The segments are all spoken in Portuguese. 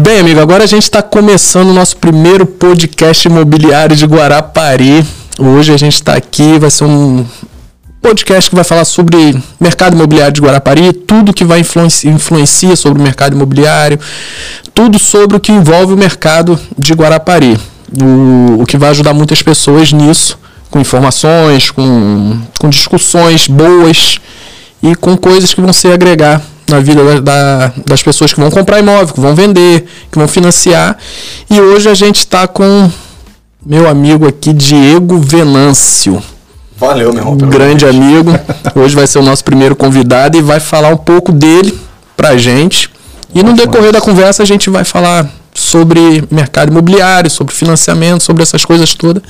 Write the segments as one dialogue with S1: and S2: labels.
S1: Bem, amigo, agora a gente está começando o nosso primeiro podcast imobiliário de Guarapari. Hoje a gente está aqui, vai ser um podcast que vai falar sobre mercado imobiliário de Guarapari, tudo que vai influencia, influencia sobre o mercado imobiliário, tudo sobre o que envolve o mercado de Guarapari. O, o que vai ajudar muitas pessoas nisso, com informações, com, com discussões boas e com coisas que vão se agregar na vida da, da, das pessoas que vão comprar imóvel, que vão vender, que vão financiar. E hoje a gente está com meu amigo aqui, Diego Venâncio.
S2: Valeu, meu irmão.
S1: Grande amigo. Hoje vai ser o nosso primeiro convidado e vai falar um pouco dele pra gente. E no decorrer da conversa a gente vai falar sobre mercado imobiliário, sobre financiamento, sobre essas coisas todas.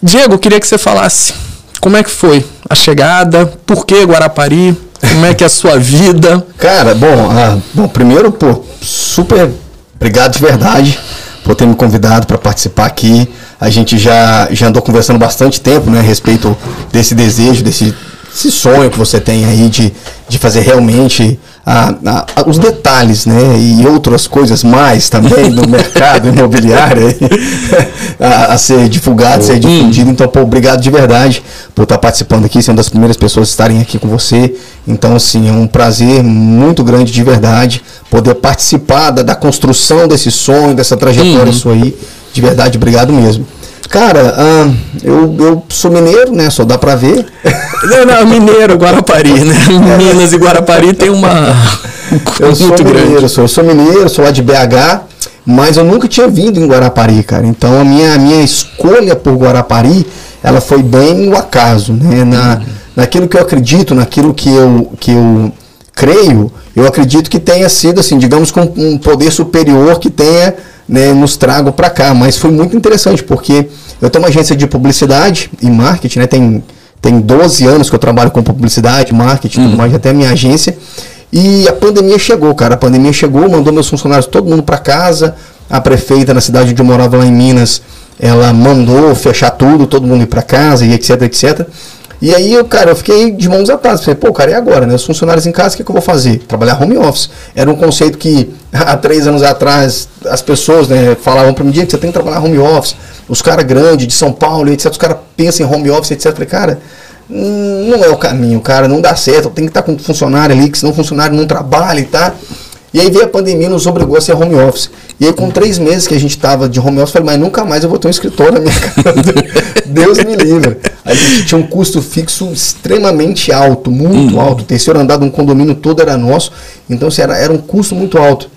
S1: Diego, queria que você falasse como é que foi a chegada, por que Guarapari, como é que é a sua vida?
S2: Cara, bom, ah, bom primeiro, pô, super obrigado de verdade por ter me convidado para participar aqui. A gente já, já andou conversando bastante tempo né, a respeito desse desejo, desse, desse sonho que você tem aí de, de fazer realmente a, a, os detalhes, né? E outras coisas mais também do mercado imobiliário a, a, ser divulgado, ser difundido. Então, pô, obrigado de verdade por estar participando aqui, sendo das primeiras pessoas a estarem aqui com você. Então, assim, é um prazer muito grande de verdade poder participar da, da construção desse sonho, dessa trajetória uhum. sua aí. De verdade, obrigado mesmo. Cara, ah, eu, eu sou mineiro, né? Só dá pra ver.
S1: Não, não, mineiro, Guarapari, né? Minas e Guarapari tem uma.
S2: eu sou muito mineiro, grande. Sou, eu sou mineiro, sou lá de BH, mas eu nunca tinha vindo em Guarapari, cara. Então a minha, a minha escolha por Guarapari, ela foi bem o acaso, né? Na, naquilo que eu acredito, naquilo que eu, que eu creio, eu acredito que tenha sido, assim, digamos, com um poder superior que tenha né, nos trago para cá. Mas foi muito interessante, porque eu tenho uma agência de publicidade e marketing, né, tem, tem 12 anos que eu trabalho com publicidade, marketing, tudo uhum. mais, até a minha agência. E a pandemia chegou, cara. A pandemia chegou, mandou meus funcionários todo mundo para casa. A prefeita na cidade onde eu morava lá em Minas, ela mandou fechar tudo, todo mundo ir para casa e etc, etc. E aí, eu, cara, eu fiquei de mãos atadas. Falei, pô, cara, e agora, né? Os funcionários em casa, o que, que eu vou fazer? Trabalhar home office. Era um conceito que há três anos atrás as pessoas né, falavam para mim, dia que você tem que trabalhar home office. Os caras grandes de São Paulo, etc., os caras pensam em home office, etc. Eu falei, cara, hum, não é o caminho, cara, não dá certo. Tem que estar com um funcionário ali, que senão o funcionário não trabalha e tá. E aí veio a pandemia nos obrigou a ser home office. E aí, com três meses que a gente estava de home office, eu falei, mas nunca mais eu vou ter um escritório na minha casa. Deus me livre. A gente tinha um custo fixo extremamente alto, muito uhum. alto. O terceiro andar de um condomínio todo era nosso. Então, assim, era, era um custo muito alto.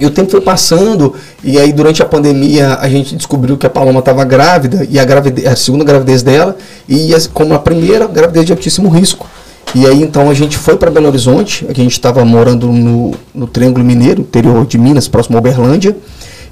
S2: E o tempo foi passando, e aí durante a pandemia a gente descobriu que a Paloma estava grávida, e a, gravidez, a segunda gravidez dela, e como a primeira, gravidez de altíssimo risco. E aí então a gente foi para Belo Horizonte, a gente estava morando no, no Triângulo Mineiro, interior de Minas, próximo a Uberlândia.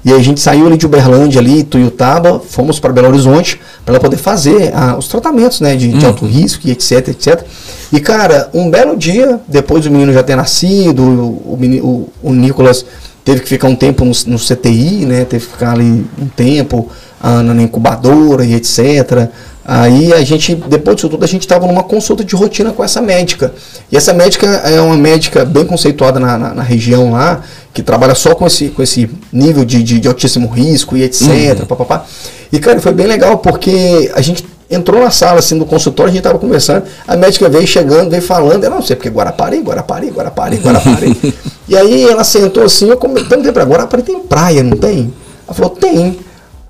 S2: E aí a gente saiu ali de Uberlândia, ali, Tuiutaba, fomos para Belo Horizonte para poder fazer ah, os tratamentos né, de, de alto uhum. risco e etc, etc. E cara, um belo dia, depois do menino já ter nascido, o, o, o Nicolas teve que ficar um tempo no, no, CTI, né, teve que ficar ali um tempo ah, na incubadora e etc. Aí a gente, depois disso tudo, a gente estava numa consulta de rotina com essa médica. E essa médica é uma médica bem conceituada na, na, na região lá, que trabalha só com esse, com esse nível de, de, de altíssimo risco e etc. Uhum. Papapá. E, cara, foi bem legal porque a gente entrou na sala assim do consultório, a gente estava conversando, a médica veio chegando, veio falando, eu não sei porque Guarapari, Guarapari, Guarapari, Guarapari. e aí ela sentou assim, eu perguntei para Guarapari tem praia, não tem? Ela falou, tem.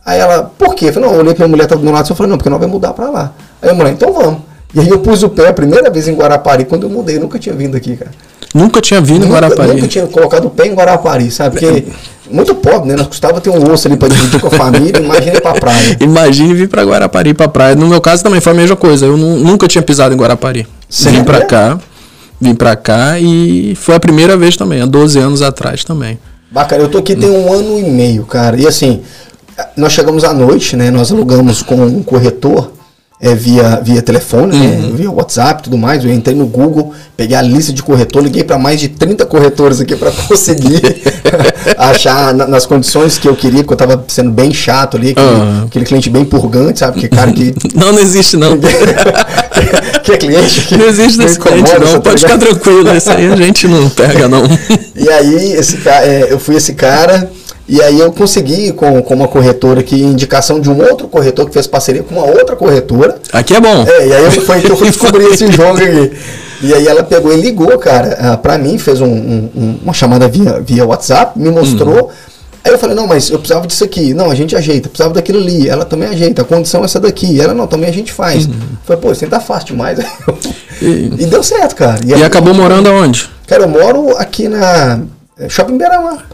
S2: Aí ela, por quê? Eu falei, não, eu olhei pra minha mulher, tava do meu lado, eu falei, não, porque nós vamos mudar pra lá. Aí a mulher, então vamos. E aí eu pus o pé a primeira vez em Guarapari, quando eu mudei, eu nunca tinha vindo aqui, cara.
S1: Nunca tinha vindo nunca, em Guarapari?
S2: Nunca tinha colocado o pé em Guarapari, sabe? Porque muito pobre, né? Nós custava ter um osso ali para dividir com a família, imagina pra praia.
S1: Imagine vir para Guarapari pra praia. No meu caso também foi a mesma coisa, eu nunca tinha pisado em Guarapari. Vim para cá, vim para cá e foi a primeira vez também, há 12 anos atrás também.
S2: Bacana, eu tô aqui tem um ano e meio, cara. E assim, nós chegamos à noite, né? Nós alugamos com um corretor é, via, via telefone, né, uhum. né, via WhatsApp e tudo mais. Eu entrei no Google, peguei a lista de corretor, liguei para mais de 30 corretores aqui para conseguir achar na, nas condições que eu queria, porque eu estava sendo bem chato ali, aquele, uhum. aquele, cliente bem purgante, sabe? Que cara que.
S1: Não, não existe não.
S2: que é cliente que.
S1: Não existe desse cliente, não. Pode ficar tranquilo, isso aí a gente não pega, não.
S2: e aí, esse é, eu fui esse cara E aí eu consegui com, com uma corretora que indicação de um outro corretor que fez parceria com uma outra corretora.
S1: Aqui é bom.
S2: É, e aí foi que eu fui descobrir esse jogo aqui. E aí ela pegou e ligou, cara, ah, pra mim, fez um, um, uma chamada via, via WhatsApp, me mostrou. Uhum. Aí eu falei, não, mas eu precisava disso aqui. Não, a gente ajeita. Precisava daquilo ali. Ela também ajeita. A condição é essa daqui. Ela, não, também a gente faz. Uhum. Falei, pô, isso aí tá fácil demais. E, e deu certo, cara.
S1: E, e acabou morando aonde?
S2: Cara, eu moro aqui na é, Shopping Beira-Mar.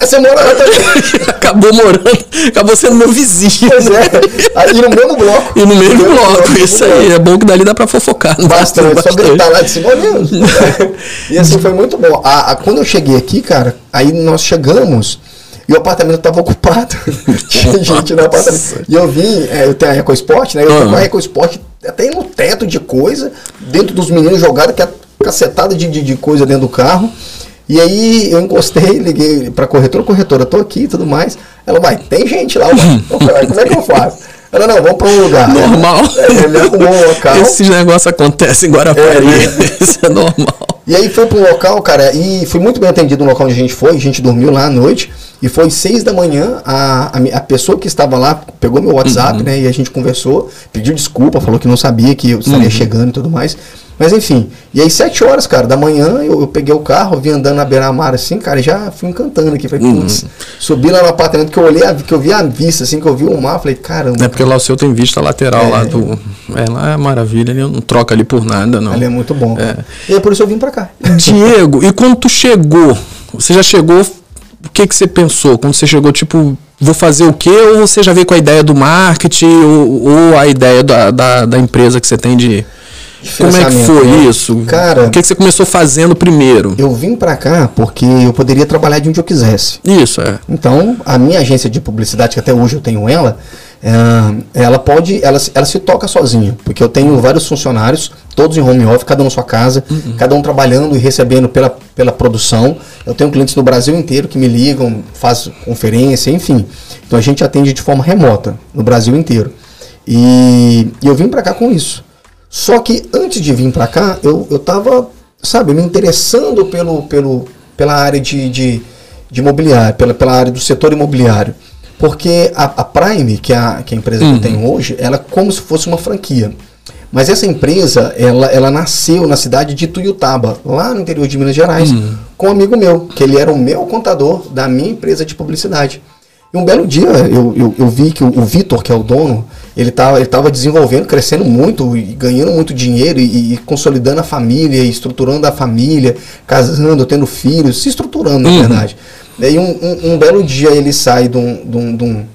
S2: Você mora lá também.
S1: Acabou morando, acabou sendo meu vizinho.
S2: Pois é. Aí no mesmo bloco.
S1: E no mesmo bloco, bloco isso aí. Bloco. É bom que dali dá pra fofocar.
S2: Bastante, bastante. só gritar lá de cima mesmo. e assim foi muito bom. A, a, quando eu cheguei aqui, cara, aí nós chegamos e o apartamento estava ocupado. Tinha gente no apartamento. E eu vim, é, eu tenho a EcoSport, né? Eu uhum. com a EcoSport até no teto de coisa, dentro dos meninos jogados, que é cacetada de, de, de coisa dentro do carro. E aí eu encostei, liguei pra corretora, corretora, tô aqui e tudo mais. Ela vai, tem gente lá, vai. como é que eu faço? Ela, não, vamos para um lugar.
S1: Normal.
S2: É, ele arrumou um local.
S1: Esses negócios acontecem em Guarapari. É, né? Isso é normal.
S2: E aí foi para um local, cara, e fui muito bem atendido no local onde a gente foi. A gente dormiu lá à noite. E foi seis da manhã, a, a, a pessoa que estava lá pegou meu WhatsApp, uhum. né? E a gente conversou, pediu desculpa, falou que não sabia que eu estaria uhum. chegando e tudo mais. Mas enfim, e aí sete horas, cara, da manhã eu, eu peguei o carro, vim andando na beira-mar assim, cara, já fui encantando aqui. Falei, uhum. putz, subi lá no apartamento que eu olhei, que eu vi a vista, assim, que eu vi o mar, falei, caramba.
S1: É porque lá o seu tem vista lateral é, lá do. É, lá é maravilha, ele não troca ali por nada, não.
S2: Ali é muito bom. É. E é por isso eu vim pra cá.
S1: Diego, e quando tu chegou, você já chegou, o que que você pensou? Quando você chegou, tipo, vou fazer o quê? Ou você já veio com a ideia do marketing ou, ou a ideia da, da, da empresa que você tem de como é que foi né? isso?
S2: Cara,
S1: o que, que você começou fazendo primeiro?
S2: Eu vim para cá porque eu poderia trabalhar de onde eu quisesse.
S1: Isso, é.
S2: Então, a minha agência de publicidade, que até hoje eu tenho ela, é, ela pode, ela, ela se toca sozinha, porque eu tenho vários funcionários, todos em home office, cada um na sua casa, uhum. cada um trabalhando e recebendo pela, pela produção. Eu tenho clientes no Brasil inteiro que me ligam, faz conferência, enfim. Então a gente atende de forma remota no Brasil inteiro. E, e eu vim para cá com isso. Só que antes de vir para cá, eu, eu tava, sabe, me interessando pelo, pelo, pela área de, de, de imobiliário, pela, pela área do setor imobiliário. Porque a, a Prime, que é a, que é a empresa uhum. que eu uhum. tenho hoje, ela é como se fosse uma franquia. Mas essa empresa, ela, ela nasceu na cidade de Tuiutaba, lá no interior de Minas Gerais, uhum. com um amigo meu, que ele era o meu contador da minha empresa de publicidade. E um belo dia eu, eu, eu vi que o, o Vitor, que é o dono, ele estava ele tava desenvolvendo, crescendo muito e ganhando muito dinheiro e, e, consolidando a família, estruturando a família, casando, tendo filhos, se estruturando, na uhum. verdade. E aí um, um, um, belo dia ele sai de um, de um, de um,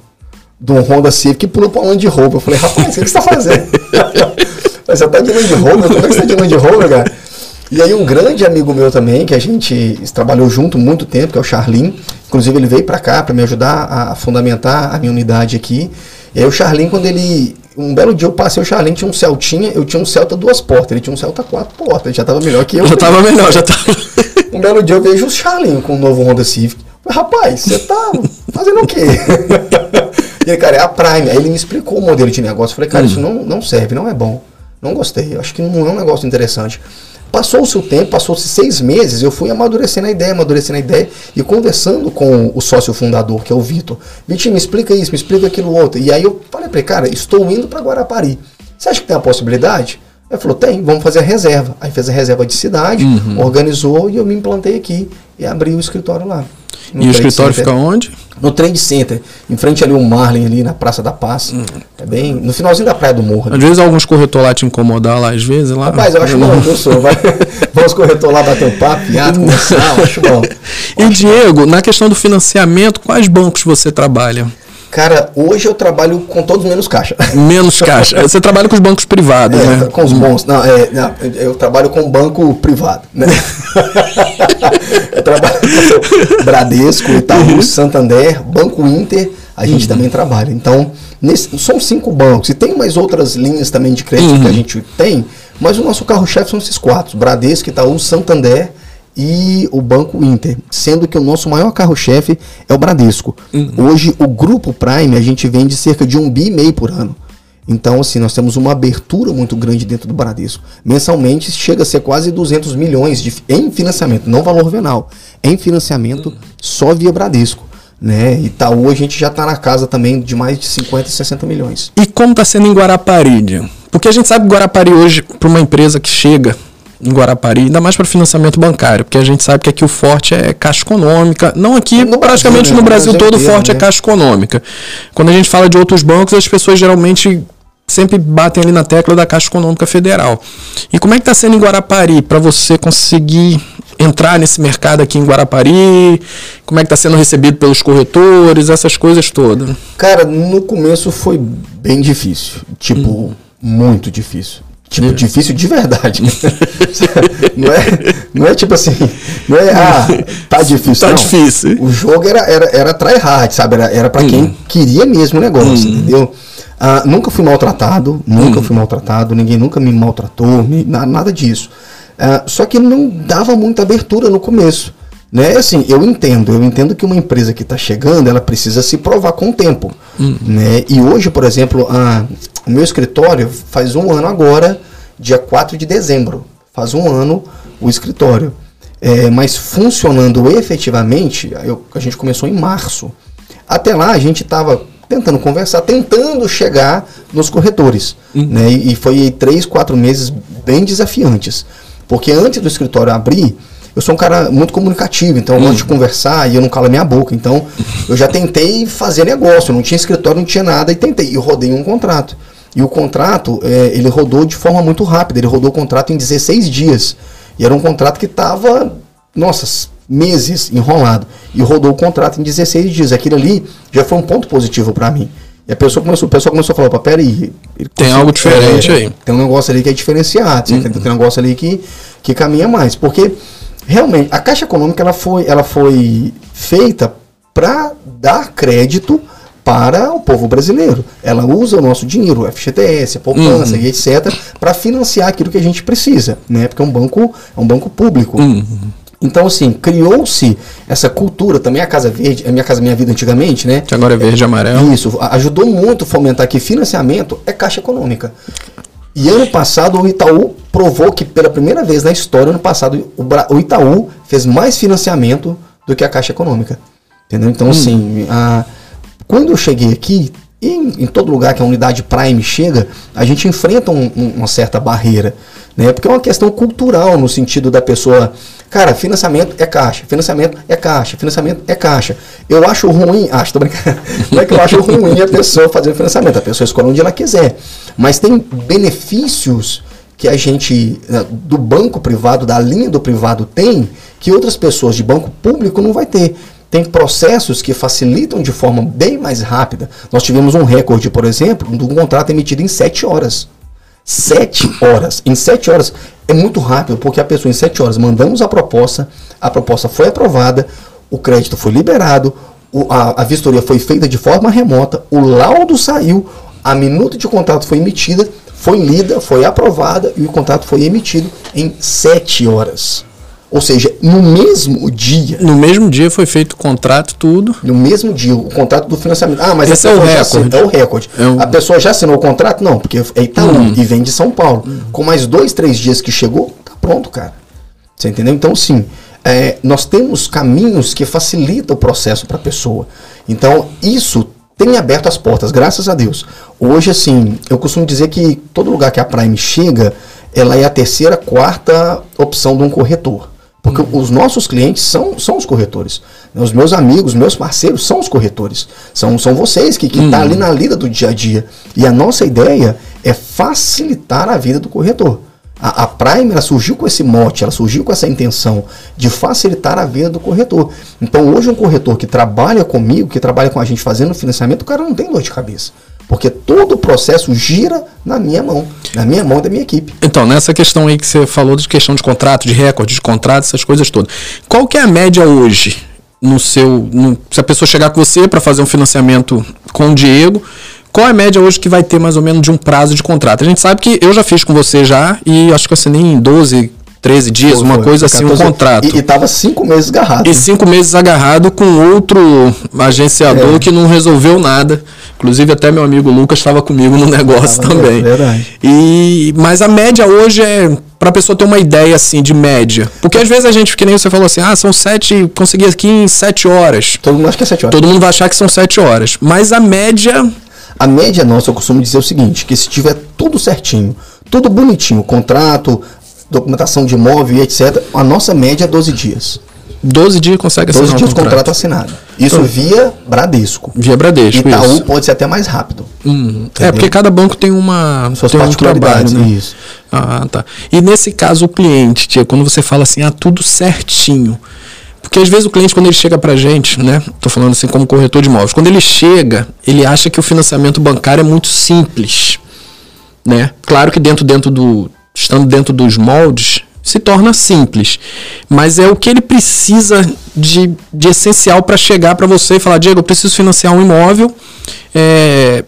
S2: de um Honda Civic e pula para um Land Rover. Eu falei, rapaz, o que você está fazendo? você está de Land Rover? Como é que você está de Land Rover, cara? E aí um grande amigo meu também, que a gente trabalhou junto muito tempo, que é o Charlin. Inclusive ele veio para cá para me ajudar a fundamentar a minha unidade aqui. E aí o Charlin, quando ele. Um belo dia eu passei, o Charlin tinha um Celtinha, eu tinha um Celta duas portas, ele tinha um Celta quatro portas, ele já tava melhor que eu.
S1: Já tava melhor, já tava.
S2: um belo dia eu vejo o Charlin com o novo Honda Civic. Rapaz, você tá fazendo o quê? e ele, cara, é a Prime. Aí ele me explicou o modelo de negócio. Eu falei, cara, hum. isso não, não serve, não é bom. Não gostei. Acho que não é um negócio interessante. Passou-se o tempo, passou-se seis meses, eu fui amadurecendo a ideia, amadurecendo a ideia e conversando com o sócio fundador, que é o Vitor. Vitor, me explica isso, me explica aquilo outro. E aí eu falei para ele, cara, estou indo para Guarapari. Você acha que tem a possibilidade? Ele falou, tem, vamos fazer a reserva. Aí fez a reserva de cidade, uhum. organizou e eu me implantei aqui e abri o escritório lá.
S1: E o escritório Center. fica onde?
S2: No Trade Center, em frente ali o Marlin, ali na Praça da Paz. Hum. É bem. No finalzinho da Praia do Morro.
S1: Às vezes alguns corretores lá te incomodar lá, às vezes lá.
S2: Rapaz, eu acho bom, eu sou. Vai, vamos corretores lá bater um papo, piada, conversar, eu acho bom.
S1: E Diego, na questão do financiamento, quais bancos você trabalha?
S2: Cara, hoje eu trabalho com todos menos caixa.
S1: Menos caixa. Você trabalha com os bancos privados,
S2: é,
S1: né?
S2: Com os bons. Não, é, não, eu trabalho com banco privado, né? eu trabalho com Bradesco, Itaú, uhum. Santander, Banco Inter, a gente uhum. também trabalha. Então, nesse, são cinco bancos. E tem mais outras linhas também de crédito uhum. que a uhum. gente tem, mas o nosso carro-chefe são esses quatro: Bradesco, Itaú, Santander e o Banco Inter, sendo que o nosso maior carro-chefe é o Bradesco. Uhum. Hoje, o Grupo Prime, a gente vende cerca de um bi e meio por ano. Então, assim, nós temos uma abertura muito grande dentro do Bradesco. Mensalmente chega a ser quase 200 milhões de, em financiamento, não valor venal, em financiamento uhum. só via Bradesco. Né? Itaú a gente já está na casa também de mais de 50, 60 milhões.
S1: E como está sendo em Guarapari? Porque a gente sabe que Guarapari hoje, para uma empresa que chega em Guarapari, ainda mais para financiamento bancário, porque a gente sabe que aqui o forte é caixa econômica. Não aqui, no praticamente Brasil, né? no Brasil, todo, o forte é caixa econômica. Quando a gente fala de outros bancos, as pessoas geralmente sempre batem ali na tecla da Caixa Econômica Federal. E como é que está sendo em Guarapari para você conseguir entrar nesse mercado aqui em Guarapari? Como é que está sendo recebido pelos corretores, essas coisas todas?
S2: Cara, no começo foi bem difícil. Tipo, hum. muito difícil. Tipo, difícil de verdade. não, é, não é tipo assim, não é, ah, tá difícil.
S1: Tá
S2: não.
S1: difícil.
S2: O jogo era, era, era try hard, sabe? Era, era para hum. quem queria mesmo o negócio, hum. entendeu? Ah, nunca fui maltratado, nunca hum. fui maltratado, ninguém nunca me maltratou, me, nada disso. Ah, só que não dava muita abertura no começo. Né? Assim, eu entendo, eu entendo que uma empresa que está chegando, ela precisa se provar com o tempo. Hum. Né? E hoje, por exemplo, a, o meu escritório faz um ano agora, dia 4 de dezembro. Faz um ano o escritório. É, mas funcionando efetivamente, eu, a gente começou em março. Até lá a gente estava tentando conversar, tentando chegar nos corretores. Uhum. Né? E, foi três, quatro meses bem desafiantes. Porque antes do escritório abrir, eu sou um cara muito comunicativo, então eu gosto de uhum. conversar e eu não calo a minha boca. Então eu já tentei fazer negócio, não tinha escritório, não tinha nada, e tentei. E rodei um contrato. E o contrato, é, ele rodou de forma muito rápida, ele rodou o contrato em 16 dias. E era um contrato que estava, nossa, meses enrolado. E rodou o contrato em 16 dias. Aquilo ali já foi um ponto positivo para mim. E a pessoa começou, o pessoal começou a falar, peraí.
S1: Tem algo diferente é, aí.
S2: Tem um negócio ali que é diferenciado. Uhum. Tem um negócio ali que, que caminha mais. Porque, realmente, a Caixa Econômica ela foi, ela foi feita para dar crédito para o povo brasileiro. Ela usa o nosso dinheiro, o FGTS, a poupança uhum. e etc, para financiar aquilo que a gente precisa, né? Porque é um banco, é um banco público. Uhum. Então, assim, criou-se essa cultura, também a Casa Verde, a minha casa, minha vida antigamente, né?
S1: Que agora é verde e amarelo.
S2: Isso, ajudou muito a fomentar que financiamento é caixa econômica. E ano passado o Itaú provou que pela primeira vez na história, ano passado, o, Itaú fez mais financiamento do que a Caixa Econômica. Entendeu? Então, hum. assim, a, quando eu cheguei aqui, em, em, todo lugar que a unidade Prime chega, a gente enfrenta um, um, uma certa barreira. Né? Porque é uma questão cultural, no sentido da pessoa. Cara, financiamento é caixa, financiamento é caixa, financiamento é caixa. Eu acho ruim, acho, tô brincando. Não é que eu acho ruim a pessoa fazer financiamento, a pessoa escolhe onde ela quiser. Mas tem benefícios que a gente, né, do banco privado, da linha do privado tem, que outras pessoas de banco público não vai ter. Tem processos que facilitam de forma bem mais rápida. Nós tivemos um recorde, por exemplo, de um contrato emitido em 7 horas. Sete horas. Em sete horas é muito rápido, porque a pessoa em sete horas mandamos a proposta, a proposta foi aprovada, o crédito foi liberado, a, a vistoria foi feita de forma remota, o laudo saiu, a minuta de contrato foi emitida, foi lida, foi aprovada e o contrato foi emitido em sete horas. Ou seja, no mesmo dia.
S1: No mesmo dia foi feito o contrato, tudo.
S2: No mesmo dia, o contrato do financiamento. Ah, mas
S1: Esse é o recorde.
S2: é o recorde. É o... A pessoa já assinou o contrato? Não, porque é Itaú hum. e vem de São Paulo. Hum. Com mais dois, três dias que chegou, tá pronto, cara. Você entendeu? Então, sim, é, nós temos caminhos que facilitam o processo para a pessoa. Então, isso tem aberto as portas, graças a Deus. Hoje, assim, eu costumo dizer que todo lugar que a Prime chega, ela é a terceira, quarta opção de um corretor. Porque uhum. os nossos clientes são, são os corretores. Os meus amigos, meus parceiros são os corretores. São, são vocês que estão tá uhum. ali na lida do dia a dia. E a nossa ideia é facilitar a vida do corretor. A, a Prime ela surgiu com esse mote, ela surgiu com essa intenção de facilitar a vida do corretor. Então hoje um corretor que trabalha comigo, que trabalha com a gente fazendo financiamento, o cara não tem dor de cabeça. Porque todo o processo gira na minha mão, na minha mão e da minha equipe.
S1: Então, nessa questão aí que você falou de questão de contrato, de recorde de contrato, essas coisas todas. Qual que é a média hoje no seu. No, se a pessoa chegar com você para fazer um financiamento com o Diego, qual é a média hoje que vai ter mais ou menos de um prazo de contrato? A gente sabe que eu já fiz com você já e acho que assinei em 12, 13 dias, uma foi, coisa assim, um contrato.
S2: E, estava cinco meses agarrado.
S1: E cinco meses agarrado com outro agenciador é. que não resolveu nada. Inclusive até meu amigo Lucas estava comigo no negócio tava também. Verdade. E mas a média hoje é Para a pessoa ter uma ideia assim de média. Porque às vezes a gente, que nem você falou assim, ah, são sete, consegui aqui em sete horas.
S2: Todo mundo acha que é sete horas.
S1: Todo mundo vai achar que são sete horas. Mas a média.
S2: A média nossa, eu costumo dizer o seguinte: que se tiver tudo certinho, tudo bonitinho, contrato, documentação de imóvel e etc., a nossa média é 12 dias.
S1: 12 dias consegue
S2: assinar 12 dias um contrato. contrato assinado. Isso então, via Bradesco.
S1: Via Bradesco.
S2: Itaú isso. pode ser até mais rápido.
S1: Hum, é, porque cada banco tem uma
S2: Suas tem um trabalho, né?
S1: Isso. Ah, tá. E nesse caso, o cliente, tia, quando você fala assim, ah, tudo certinho. Porque às vezes o cliente, quando ele chega pra gente, né? Tô falando assim como corretor de imóveis, quando ele chega, ele acha que o financiamento bancário é muito simples. Né? Claro que dentro, dentro do. Estando dentro dos moldes, se torna simples. Mas é o que ele precisa de, de essencial para chegar para você e falar: Diego, eu preciso financiar um imóvel. É,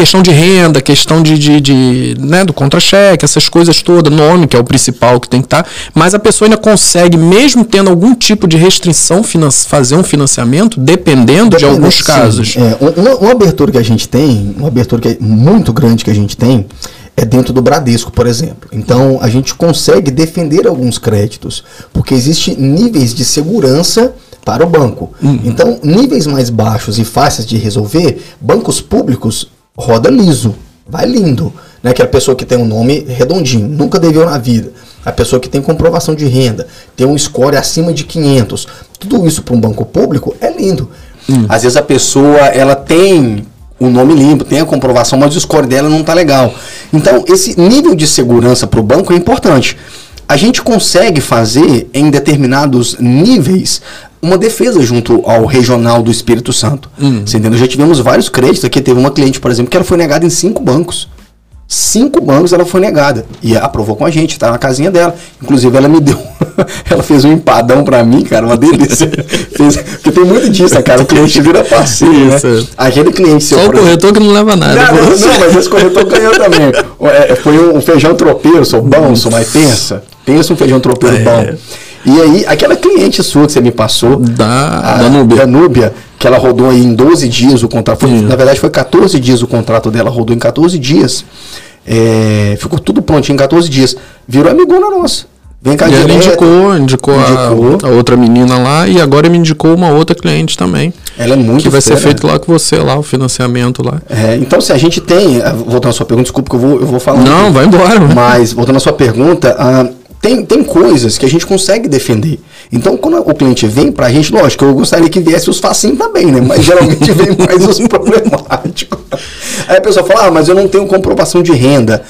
S1: questão de renda, questão de, de, de né, do contra-cheque, essas coisas todas, nome, que é o principal que tem que estar. Tá, mas a pessoa ainda consegue, mesmo tendo algum tipo de restrição, fazer um financiamento, dependendo Depende, de alguns sim. casos.
S2: É, uma, uma abertura que a gente tem, uma abertura que é muito grande que a gente tem, é dentro do Bradesco, por exemplo. Então a gente consegue defender alguns créditos, porque existem níveis de segurança para o banco. Uhum. Então, níveis mais baixos e fáceis de resolver, bancos públicos roda liso, vai lindo. Né? Aquela pessoa que tem um nome redondinho, nunca deveu na vida. A pessoa que tem comprovação de renda, tem um score acima de 500. Tudo isso para um banco público é lindo. Hum. Às vezes a pessoa ela tem o nome limpo, tem a comprovação, mas o score dela não está legal. Então, esse nível de segurança para o banco é importante. A gente consegue fazer em determinados níveis uma defesa junto ao regional do Espírito Santo. Uhum. Você entendeu? Já tivemos vários créditos aqui. Teve uma cliente, por exemplo, que ela foi negada em cinco bancos cinco bancos ela foi negada. E aprovou com a gente, tá na casinha dela. Inclusive, ela me deu. ela fez um empadão pra mim, cara, uma delícia. fez, porque tem muito disso, cara. O cliente vira parceiro, né? Aquele cliente
S1: seu. Só o corretor que não leva nada.
S2: Não, não, não, mas esse corretor ganhou também. É, foi um feijão tropeiro, sou bom, sou mais pensa. Pensa um feijão tropeiro é. bom. E aí, aquela cliente sua que você me passou,
S1: da, a, da Núbia.
S2: da Núbia, que ela rodou aí em 12 dias o contrato. Foi, na verdade, foi 14 dias o contrato dela, rodou em 14 dias. É, ficou tudo prontinho em 14 dias. Virou amigona nossa.
S1: Vem cá, e ela indicou, indicou, indicou. A, a, outra menina lá e agora me indicou uma outra cliente também.
S2: Ela é muito
S1: Que vai ser feito lá com você, lá, o financiamento lá.
S2: É, então, se a gente tem. Eh, voltando à sua pergunta, desculpa que eu vou, eu vou falar.
S1: Não, vai embora.
S2: Mas, voltando à sua pergunta, ah, tem, tem coisas que a gente consegue defender. Então, quando o cliente vem para a gente, lógico, eu gostaria que viesse os facinhos também, né? Mas geralmente vem mais os problemáticos. Aí a pessoa fala, ah, mas eu não tenho comprovação de renda.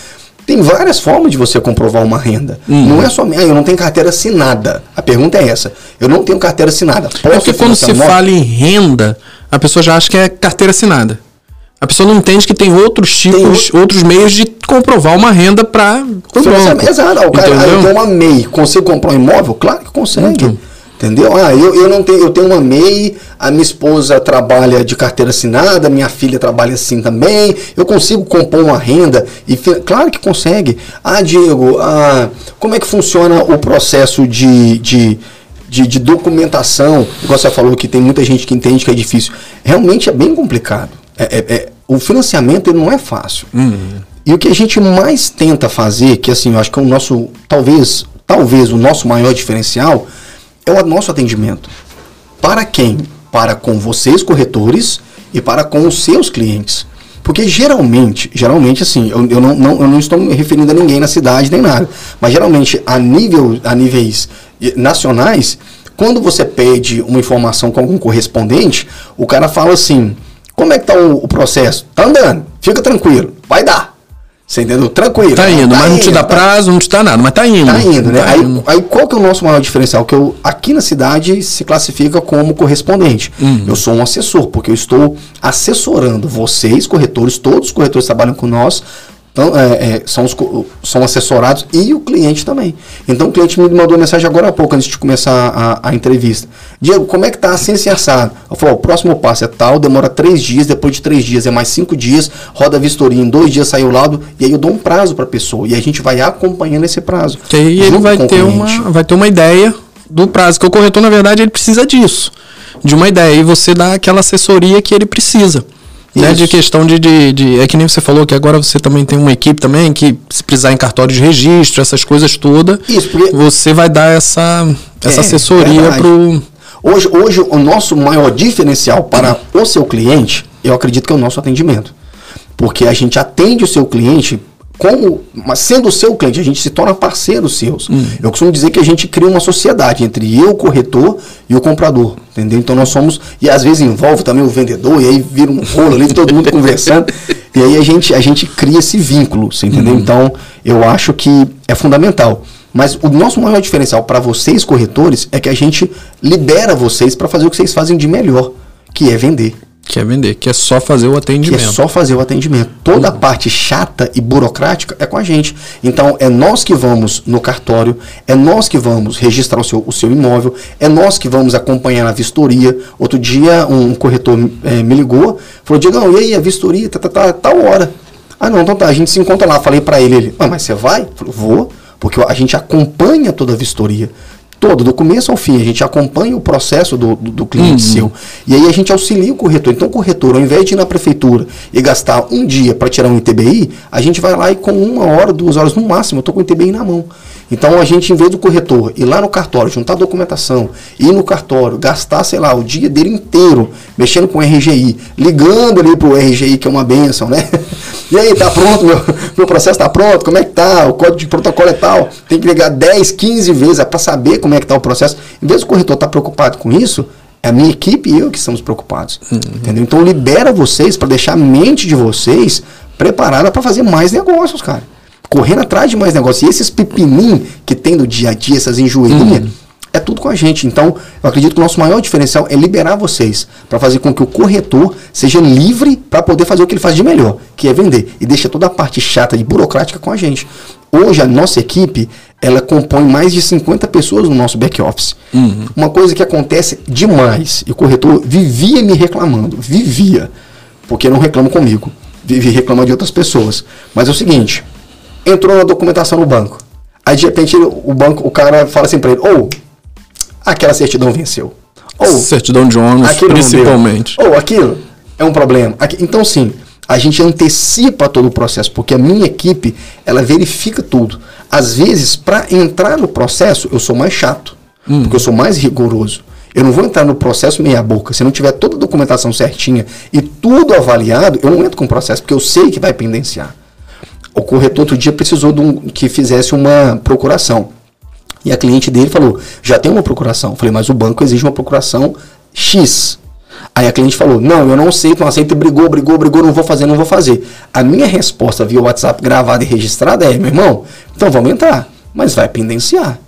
S2: Tem várias formas de você comprovar uma renda. Hum. Não é só, ah, eu não tenho carteira assinada. A pergunta é essa. Eu não tenho carteira assinada.
S1: Posso é porque quando se fala em renda, a pessoa já acha que é carteira assinada. A pessoa não entende que tem outros tipos, tem... outros meios de comprovar uma renda para
S2: o banco. Exato. O cara, ah, eu tenho uma MEI, consigo comprar um imóvel? Claro que consegue. Entendeu? Ah, eu, eu não tenho, eu tenho uma MEI, a minha esposa trabalha de carteira assinada, minha filha trabalha assim também, eu consigo compor uma renda e claro que consegue. Ah, Diego, ah, como é que funciona o processo de, de, de, de documentação? Igual você falou que tem muita gente que entende que é difícil. Realmente é bem complicado. É, é, é, o financiamento não é fácil. Uhum. E o que a gente mais tenta fazer, que assim, eu acho que é o nosso, talvez, talvez o nosso maior diferencial, é o nosso atendimento. Para quem? Para com vocês, corretores, e para com os seus clientes. Porque geralmente, geralmente assim, eu, eu, não, não, eu não estou me referindo a ninguém na cidade nem nada, mas geralmente a, nível, a níveis nacionais, quando você pede uma informação com algum correspondente, o cara fala assim: como é que tá o, o processo? Tá andando, fica tranquilo, vai dar. Você entendeu? Tranquilo.
S1: Tá indo,
S2: tá
S1: mas indo, não te dá tá... prazo, não te dá nada, mas tá indo.
S2: Tá indo, né? Tá aí, indo. aí qual que é o nosso maior diferencial? Que eu, aqui na cidade se classifica como correspondente. Uhum. Eu sou um assessor, porque eu estou assessorando vocês, corretores, todos os corretores trabalham com nós, então, é, é, são, os, são assessorados e o cliente também. Então o cliente me mandou mensagem agora há pouco, antes de começar a, a entrevista. Diego, como é que está assim se assado? Eu falei, o próximo passo é tal, demora três dias, depois de três dias é mais cinco dias, roda a vistoria, em dois dias sai o laudo, e aí eu dou um prazo para a pessoa. E a gente vai acompanhando esse prazo.
S1: E aí ele vai ter, uma, vai ter uma ideia do prazo, que o corretor, na verdade, ele precisa disso. De uma ideia. E você dá aquela assessoria que ele precisa Né, de questão de, de, de, É que nem você falou que agora você também tem uma equipe também que, se precisar em cartório de registro, essas coisas todas, Isso, porque... você vai dar essa, essa é, assessoria para o.
S2: Hoje, hoje, o nosso maior diferencial para o seu cliente, eu acredito que é o nosso atendimento. Porque a gente atende o seu cliente como, mas sendo o seu cliente, a gente se torna parceiro seus. Hum. Eu costumo dizer que a gente cria uma sociedade entre eu, o corretor, e o comprador. Entendeu? Então nós somos. E às vezes envolve também o vendedor, e aí vira um rolo ali, todo mundo conversando. E aí a gente, a gente cria esse vínculo, você entendeu? Hum. Então eu acho que é fundamental. Mas o nosso maior diferencial para vocês, corretores, é que a gente libera vocês para fazer o que vocês fazem de melhor, que é vender.
S1: Que é vender, que é só fazer o atendimento.
S2: Que é só fazer o atendimento. Toda a parte chata e burocrática é com a gente. Então, é nós que vamos no cartório, é nós que vamos registrar o seu, o seu imóvel, é nós que vamos acompanhar a vistoria. Outro dia, um corretor é, me ligou, falou: Diegão, e aí, a vistoria, tá, tá, tá, tal hora. Ah, não, então tá, a gente se encontra lá. Falei para ele, ele, ah, mas você vai? Falei, vou, porque a gente acompanha toda a vistoria todo, do começo ao fim. A gente acompanha o processo do, do, do cliente uhum. seu. E aí a gente auxilia o corretor. Então, o corretor, ao invés de ir na prefeitura e gastar um dia para tirar um ITBI, a gente vai lá e com uma hora, duas horas no máximo, eu estou com o ITBI na mão. Então a gente, em vez do corretor ir lá no cartório, juntar documentação, ir no cartório, gastar, sei lá, o dia dele inteiro mexendo com o RGI, ligando ali pro RGI, que é uma benção, né? E aí, tá pronto, meu, meu processo tá pronto, como é que tá? O código de protocolo é tal. Tem que ligar 10, 15 vezes para saber como é que tá o processo. Em vez do corretor estar tá preocupado com isso, é a minha equipe e eu que estamos preocupados. Uhum. Entendeu? Então libera vocês para deixar a mente de vocês preparada para fazer mais negócios, cara correndo atrás de mais negócios. E esses pepinim que tem no dia a dia, essas enjoeirinhas, uhum. é tudo com a gente. Então, eu acredito que o nosso maior diferencial é liberar vocês para fazer com que o corretor seja livre para poder fazer o que ele faz de melhor, que é vender. E deixa toda a parte chata e burocrática com a gente. Hoje, a nossa equipe, ela compõe mais de 50 pessoas no nosso back office. Uhum. Uma coisa que acontece demais, e o corretor vivia me reclamando, vivia, porque não reclama comigo, vive reclama de outras pessoas. Mas é o seguinte, entrou na documentação no banco. Aí de repente o banco, o cara fala assim para ele, ou oh, aquela certidão venceu.
S1: Ou certidão de ônus, principalmente.
S2: Ou aquilo é um problema. Então sim, a gente antecipa todo o processo, porque a minha equipe, ela verifica tudo. Às vezes, para entrar no processo, eu sou mais chato, hum. porque eu sou mais rigoroso. Eu não vou entrar no processo meia boca. Se não tiver toda a documentação certinha e tudo avaliado, eu não entro com o processo, porque eu sei que vai pendenciar. O corretor outro dia precisou de um, que fizesse uma procuração. E a cliente dele falou: já tem uma procuração. Eu falei, mas o banco exige uma procuração X. Aí a cliente falou: Não, eu não aceito, não aceito, brigou, brigou, brigou, não vou fazer, não vou fazer. A minha resposta via WhatsApp gravada e registrada é: Meu irmão, então vamos entrar, mas vai pendenciar.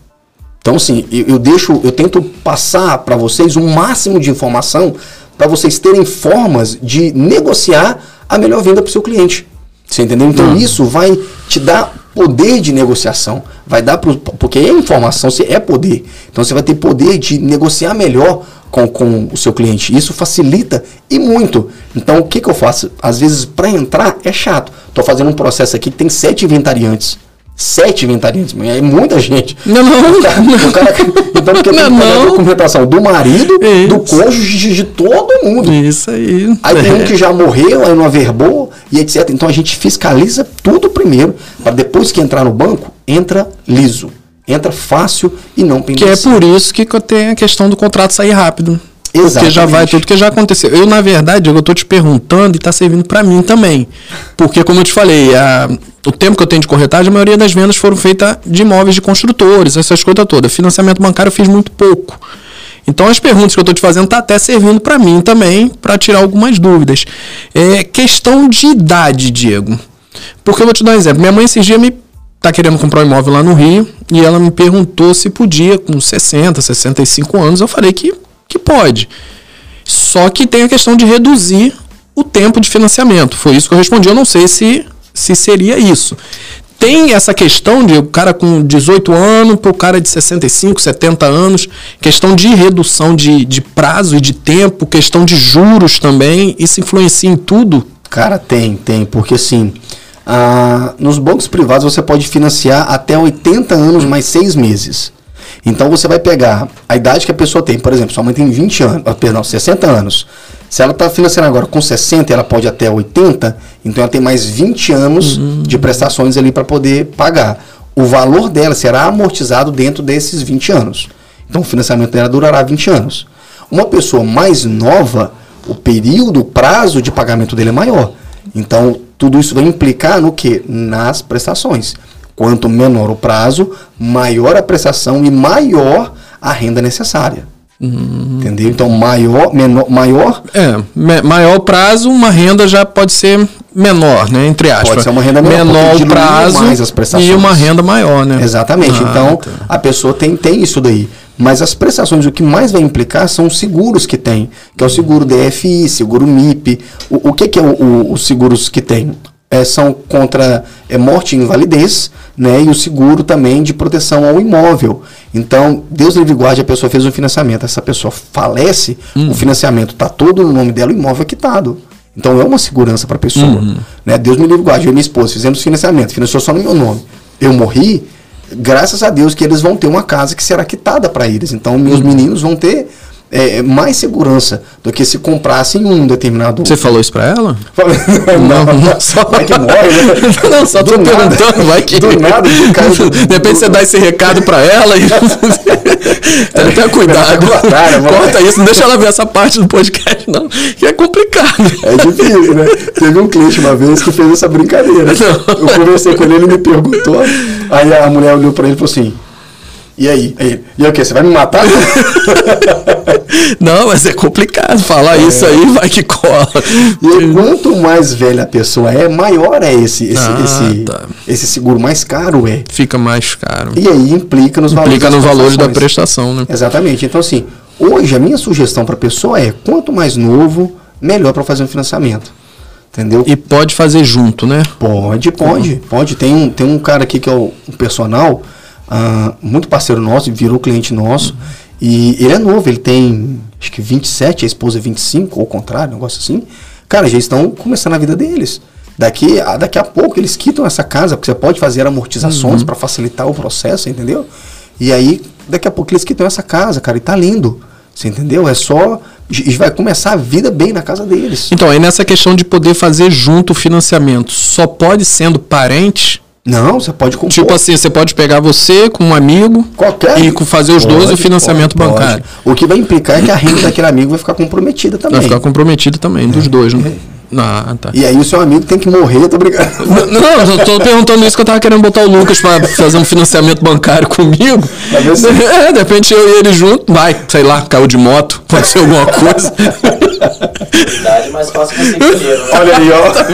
S2: Então, assim, eu, eu deixo, eu tento passar para vocês o máximo de informação para vocês terem formas de negociar a melhor venda para o seu cliente. Você entendeu? Então uhum. isso vai te dar poder de negociação. Vai dar pro, porque é informação, você é poder. Então você vai ter poder de negociar melhor com, com o seu cliente. Isso facilita e muito. Então o que, que eu faço? Às vezes para entrar é chato. Estou fazendo um processo aqui que tem sete inventariantes. Sete inventariantes, é muita gente.
S1: Não, não. O cara, o cara,
S2: então, porque não, tem não. a documentação do marido, Isso. do cônjuge, de todo mundo.
S1: Isso aí.
S2: Aí é. tem um que já morreu, aí não averbou, e etc. Então a gente fiscaliza tudo primeiro, para depois que entrar no banco, entra liso. Entra fácil e não
S1: pendencia. Que é por isso que tem a questão do contrato sair rápido. Exatamente. Porque já vai tudo que já aconteceu. Eu, na verdade, eu estou te perguntando e está servindo para mim também. Porque, como eu te falei, a, o tempo que eu tenho de corretagem, a maioria das vendas foram feitas de imóveis de construtores, essas coisas todas. Financiamento bancário eu fiz muito pouco. Então, as perguntas que eu estou te fazendo tá até servindo para mim também, para tirar algumas dúvidas. É questão de idade, Diego. Porque eu vou te dar um exemplo. Minha mãe esses dias me tá querendo comprar um imóvel lá no Rio e ela me perguntou se podia com 60, 65 anos. Eu falei que que pode. Só que tem a questão de reduzir o tempo de financiamento. Foi isso que eu respondi. Eu não sei se, se seria isso. Tem essa questão de o cara com 18 anos para o cara de 65, 70 anos, questão de redução de, de prazo e de tempo, questão de juros também. Isso influencia em tudo?
S2: Cara, tem, tem, porque assim, ah, nos bancos privados você pode financiar até 80 anos mais 6 meses. Então você vai pegar a idade que a pessoa tem, por exemplo, sua mãe tem 20 anos, ah, perdão, 60 anos. Se ela está financiando agora com 60, ela pode até 80, então ela tem mais 20 anos uhum. de prestações ali para poder pagar. O valor dela será amortizado dentro desses 20 anos. Então o financiamento dela durará 20 anos. Uma pessoa mais nova, o período, o prazo de pagamento dele é maior. Então tudo isso vai implicar no que? Nas prestações. Quanto menor o prazo, maior a prestação e maior a renda necessária. Uhum. Entendeu? Então, maior, menor, maior.
S1: É, me, maior prazo, uma renda já pode ser menor, né? Entre aspas.
S2: Pode ser uma renda menor,
S1: menor o prazo mais as prestações. e uma renda maior, né?
S2: Exatamente. Ah, então, tá. a pessoa tem, tem isso daí. Mas as prestações, o que mais vai implicar são os seguros que tem, que é o seguro DFI, seguro MIP. O, o que, que é os seguros que tem? É, são contra é, morte e invalidez, né? E o seguro também de proteção ao imóvel. Então, Deus livre guarde, a pessoa fez um financiamento, essa pessoa falece, hum. o financiamento está todo no nome dela, o imóvel é quitado. Então é uma segurança para a pessoa. Uhum. Né? Deus me livre guarde, eu e minha esposa fizemos financiamento, financiou só no meu nome. Eu morri, graças a Deus que eles vão ter uma casa que será quitada para eles. Então meus uhum. meninos vão ter é, é, mais segurança do que se comprassem um determinado.
S1: Você falou isso para ela?
S2: não, não, não, só vai que morre. Né?
S1: Não, só tô perguntando, vai que.
S2: Do nada, de cara,
S1: do, de repente você dá esse recado para ela e. Tenha cuidado. Cortar, Corta isso, não deixa ela ver essa parte do podcast, não. Que é complicado.
S2: É difícil, né? Teve um cliente uma vez que fez essa brincadeira. Não. Eu conversei com ele, ele me perguntou. Aí a mulher olhou para ele e falou assim: e aí? E aí o que? Você vai me matar?
S1: Não, mas é complicado falar é. isso aí, vai que cola.
S2: E quanto mais velha a pessoa é, maior é esse, esse, ah, esse, tá. esse seguro, mais caro é.
S1: Fica mais caro.
S2: E aí implica nos
S1: valores. Implica no valor da prestação, né?
S2: Exatamente. Então, assim, hoje a minha sugestão para a pessoa é: quanto mais novo, melhor para fazer um financiamento. Entendeu?
S1: E pode fazer junto, né?
S2: Pode, pode, uhum. pode. Tem um, tem um cara aqui que é o, o personal uh, muito parceiro nosso, virou cliente nosso. Uhum. E ele é novo, ele tem acho que 27, a esposa 25, ou o contrário, um negócio assim. Cara, já estão começando a vida deles. Daqui a, daqui a pouco eles quitam essa casa, porque você pode fazer amortizações uhum. para facilitar o processo, entendeu? E aí, daqui a pouco eles quitam essa casa, cara, e tá lindo. Você entendeu? É só. Vai começar a vida bem na casa deles.
S1: Então, aí nessa questão de poder fazer junto o financiamento, só pode sendo parente
S2: não, você pode compor.
S1: Tipo assim, você pode pegar você com um amigo
S2: Qualquer.
S1: e fazer os pode, dois o financiamento pode, bancário.
S2: Pode. O que vai implicar é que a renda daquele amigo vai ficar comprometida também.
S1: Vai ficar comprometida também, é, dos dois, né? É.
S2: Ah, tá. E aí o seu amigo tem que morrer, tô brincando.
S1: Não, eu tô perguntando isso que eu tava querendo botar o Lucas para fazer um financiamento bancário comigo. É, de repente eu e ele junto, vai, sei lá, caiu de moto, pode ser alguma coisa.
S3: Verdade, mas fácil você dinheiro, né?
S2: Olha aí, ó. Tá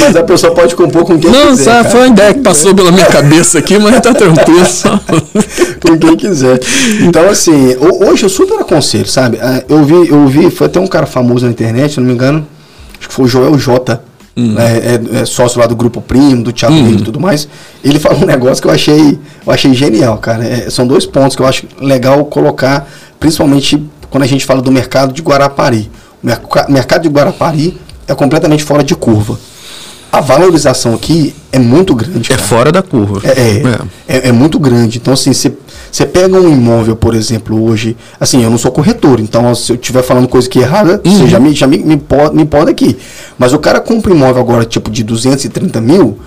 S2: mas a pessoa pode compor com quem
S1: não, quiser. Não, foi uma ideia que passou pela minha cabeça aqui, mas tá tranquilo. Só.
S2: com quem quiser. Então, assim, hoje eu super aconselho, sabe? Ah, eu vi, eu vi, foi até um cara famoso na internet, se não me engano, acho que foi o Joel J. Hum. É, é, é, sócio lá do Grupo Primo, do Thiago hum. e tudo mais. Ele falou um negócio que eu achei, eu achei genial, cara. É, são dois pontos que eu acho legal colocar, principalmente quando a gente fala do mercado de Guarapari. O mercado de Guarapari é completamente fora de curva. A valorização aqui é muito grande.
S1: É cara. É fora da curva.
S2: É, é, é. é, é muito grande. Então, assim, você pega um imóvel, por exemplo, hoje. Assim, eu não sou corretor, então se eu estiver falando coisa que é errada, uhum. você já, me, já me, me, pode, me pode aqui. Mas o cara compra um imóvel agora, tipo, de 230 mil,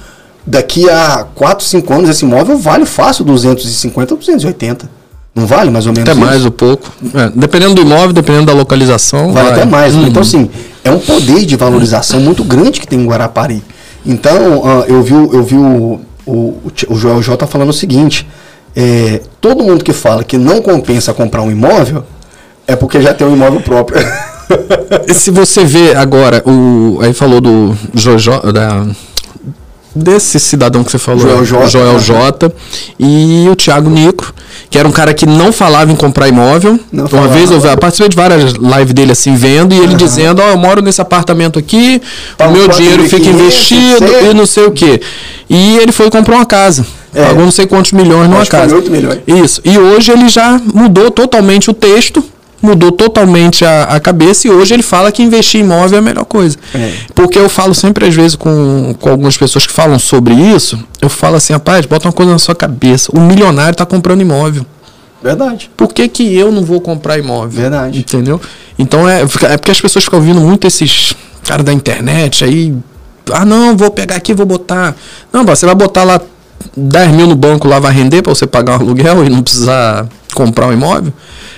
S2: daqui a 4, 5 anos, esse imóvel vale fácil 250 ou 280. Não vale mais ou menos
S1: Até mais um pouco. É, dependendo do imóvel, dependendo da localização.
S2: Vale, vale. até mais. Uhum. Então, assim, é um poder de valorização muito grande que tem em Guarapari. Então, uh, eu vi, eu vi o, o, o Joel J falando o seguinte: é, todo mundo que fala que não compensa comprar um imóvel é porque já tem um imóvel próprio.
S1: Se você vê agora, o, aí falou do Jojo, da, desse cidadão que você falou,
S2: Joel J,
S1: Joel J e o Thiago Nico, que era um cara que não falava em comprar imóvel. Não Uma falava. vez eu participei de várias lives dele assim vendo e ele uhum. dizendo: "Ó, oh, eu moro nesse apartamento aqui, o meu dinheiro fica investido e não sei o quê". E ele foi comprar uma casa. É. Pagou não sei quantos milhões numa casa.
S2: 8 milhões.
S1: Isso. E hoje ele já mudou totalmente o texto mudou totalmente a, a, cabeça e hoje ele fala que investir em imóvel é a melhor coisa. É. Porque eu falo sempre, às vezes, com, com algumas pessoas que falam sobre isso, eu falo assim, rapaz, bota uma coisa na sua cabeça. O milionário está comprando imóvel.
S2: Verdade.
S1: Por que, que eu não vou comprar imóvel?
S2: Verdade.
S1: Entendeu? Então é, é porque as pessoas ficam ouvindo muito esses caras da internet aí. Ah, não, vou pegar aqui vou botar. Não, você vai botar lá 10 mil no banco, lá vai render para você pagar um aluguel e não precisar comprar um imóvel?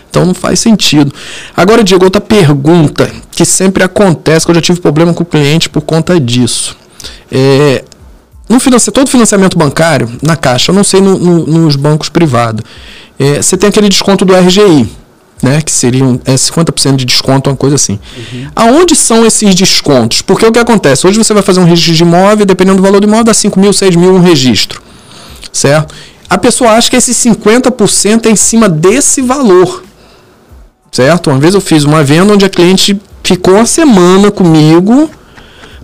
S1: Então não faz sentido. Agora, Diego, outra pergunta que sempre acontece, que eu já tive problema com o cliente por conta disso. É, no finance, todo financiamento bancário, na Caixa, eu não sei no, no, nos bancos privados, é, você tem aquele desconto do RGI, né, que seria é 50% de desconto, uma coisa assim. Uhum. Aonde são esses descontos? Porque o que acontece? Hoje você vai fazer um registro de imóvel, dependendo do valor do imóvel, dá 5 mil, 6 mil um registro. Certo? A pessoa acha que esse 50% é em cima desse valor. Certo? Uma vez eu fiz uma venda onde a cliente ficou uma semana comigo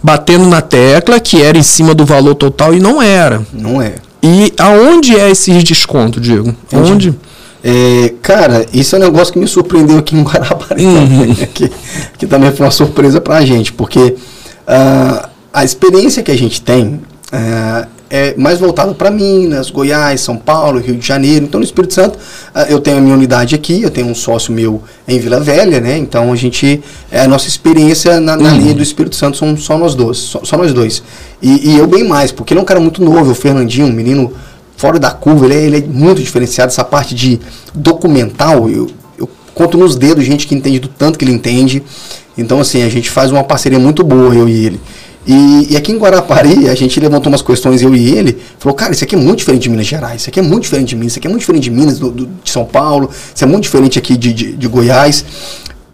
S1: batendo na tecla que era em cima do valor total e não era.
S2: Não é.
S1: E aonde é esse desconto, Diego? Entendi. Onde?
S2: É, cara, isso é um negócio que me surpreendeu aqui em Guarapari uhum. que, que, também foi uma surpresa pra gente, porque uh, a experiência que a gente tem uh, é mais voltado para Minas, Goiás, São Paulo, Rio de Janeiro. Então, no Espírito Santo, ah, eu tenho a minha unidade aqui, eu tenho um sócio meu em Vila Velha, né? Então, a gente, é, a nossa experiência na, na uhum. linha do Espírito Santo são só nós dois, só, só nós dois. E, e, eu bem mais, porque ele é um cara muito novo, o Fernandinho, um menino fora da curva, ele é, ele é muito diferenciado, essa parte de documental, eu, eu conto nos dedos gente que entende do tanto que ele entende. Então, assim, a gente faz uma parceria muito boa, eu e ele. E, e, aqui em Guarapari, a gente levantou umas questões, eu e ele, falou, cara, isso aqui é muito diferente de Minas Gerais, isso aqui é muito diferente de Minas, isso aqui é muito diferente de Minas, do, do de São Paulo, isso é muito diferente aqui de, de, de Goiás.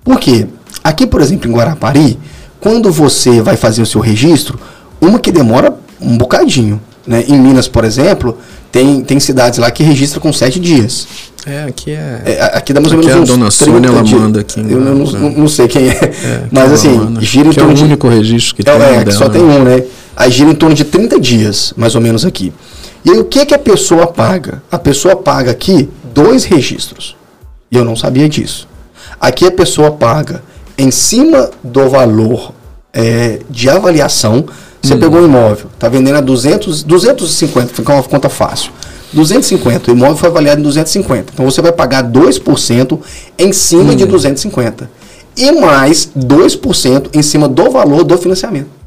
S2: Por quê? Aqui, por exemplo, em Guarapari, quando você vai fazer o seu registro, uma que demora um bocadinho. Né? Em Minas, por exemplo, tem, tem cidades lá que registra com sete dias.
S1: É, aqui é. é
S2: aqui dá mais ou menos
S1: aqui a dona Sônia, ela manda aqui.
S2: Eu não, não, não, sei quem é. é mas assim,
S1: manda. gira em torno. É o único registro que
S2: é, tem. É, que só tem um, né? Aí gira em torno de 30 dias, mais ou menos aqui. E aí o que, que a pessoa paga? A pessoa paga aqui dois registros. E eu não sabia disso. Aqui a pessoa paga em cima do valor é, de avaliação. Você hum. pegou um imóvel, está vendendo a 200, 250, fica uma conta fácil. 250. O imóvel foi avaliado em 250. Então você vai pagar 2% em cima hum. de 250. E mais 2% em cima do valor do financiamento.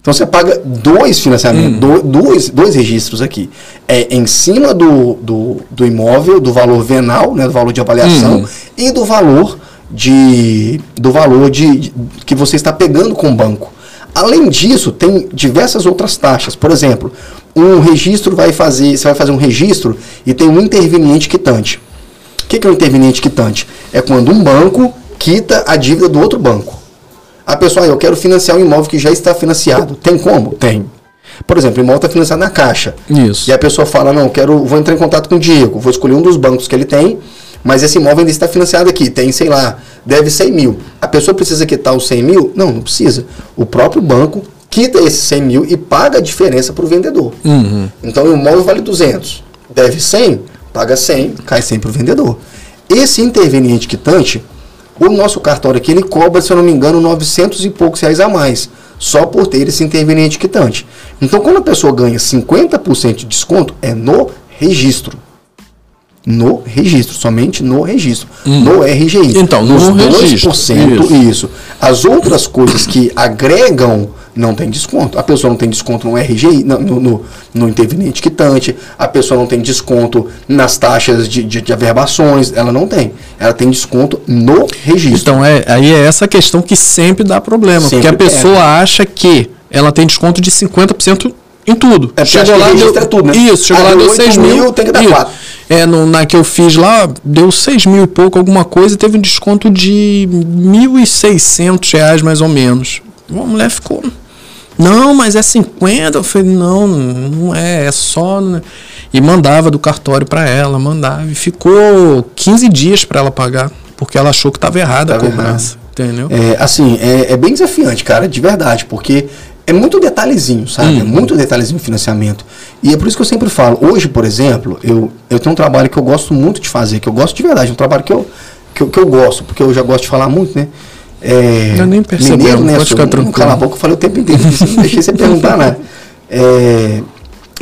S2: Então você paga dois financiamentos, hum. do, dois, dois registros aqui. É em cima do, do, do, imóvel, do valor venal, né, do valor de avaliação, hum. e do valor de do valor de, de, que você está pegando com o banco. Além disso, tem diversas outras taxas. Por exemplo, um registro vai fazer, você vai fazer um registro e tem um interveniente quitante. O que é um interveniente quitante? É quando um banco quita a dívida do outro banco. A pessoa, ah, eu quero financiar um imóvel que já está financiado. Tem como? Tem. Por exemplo, o imóvel está financiado na Caixa.
S1: Isso.
S2: E a pessoa fala, não, quero, vou entrar em contato com o Diego, vou escolher um dos bancos que ele tem, mas esse imóvel ainda está financiado aqui, tem, sei lá, deve 100 mil. A pessoa precisa quitar os 100 mil? Não, não precisa. O próprio banco quita esses 100 mil e paga a diferença para o vendedor.
S1: Uhum.
S2: Então o imóvel vale 200, deve 100, paga 100, cai 100 para o vendedor. Esse interveniente quitante, o nosso cartório aqui, ele cobra, se eu não me engano, 900 e poucos reais a mais, só por ter esse interveniente quitante. Então, quando a pessoa ganha 50% de desconto, é no registro no registro, somente no registro, hum. no RGI.
S1: Então, no 2%, registro.
S2: Isso. isso. As outras coisas que agregam não tem desconto. A pessoa não tem desconto no RGI, no, no, no interveniente quitante, a pessoa não tem desconto nas taxas de, de, de, averbações, ela não tem. Ela tem desconto no registro.
S1: Então, é, aí é essa questão que sempre dá problema, sempre porque a pessoa acha que ela tem desconto de 50% em tudo.
S2: É chegou lá, deu, é tudo, né?
S1: Isso, chegou ah, lá, deu 6 mil, mil,
S2: tem que dar isso. 4.
S1: É, no, na que eu fiz lá, deu 6 mil e pouco, alguma coisa, e teve um desconto de 1.600 reais, mais ou menos. A mulher ficou. Não, mas é 50. Eu falei, não, não é, é só. Né? E mandava do cartório para ela, mandava. E ficou 15 dias para ela pagar, porque ela achou que estava errada tava a cobrança. Errado. Entendeu?
S2: É, assim, é, é bem desafiante, cara, de verdade, porque é muito detalhezinho, sabe? Hum. É muito detalhezinho o financiamento. E é por isso que eu sempre falo. Hoje, por exemplo, eu, eu tenho um trabalho que eu gosto muito de fazer, que eu gosto de verdade, um trabalho que eu, que eu, que eu gosto, porque eu já gosto de falar muito, né?
S1: É, eu nem percebi, mineiro,
S2: né? Pode ficar tranquilo. Cala a boca, eu falei o tempo inteiro, não deixei você perguntar nada. É,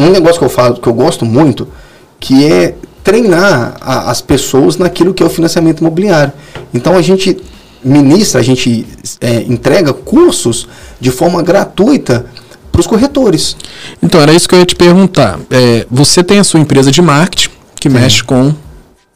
S2: um negócio que eu falo, que eu gosto muito, que é treinar a, as pessoas naquilo que é o financiamento imobiliário. Então a gente ministra, a gente é, entrega cursos de forma gratuita para os corretores.
S1: Então era isso que eu ia te perguntar. É, você tem a sua empresa de marketing que Sim. mexe com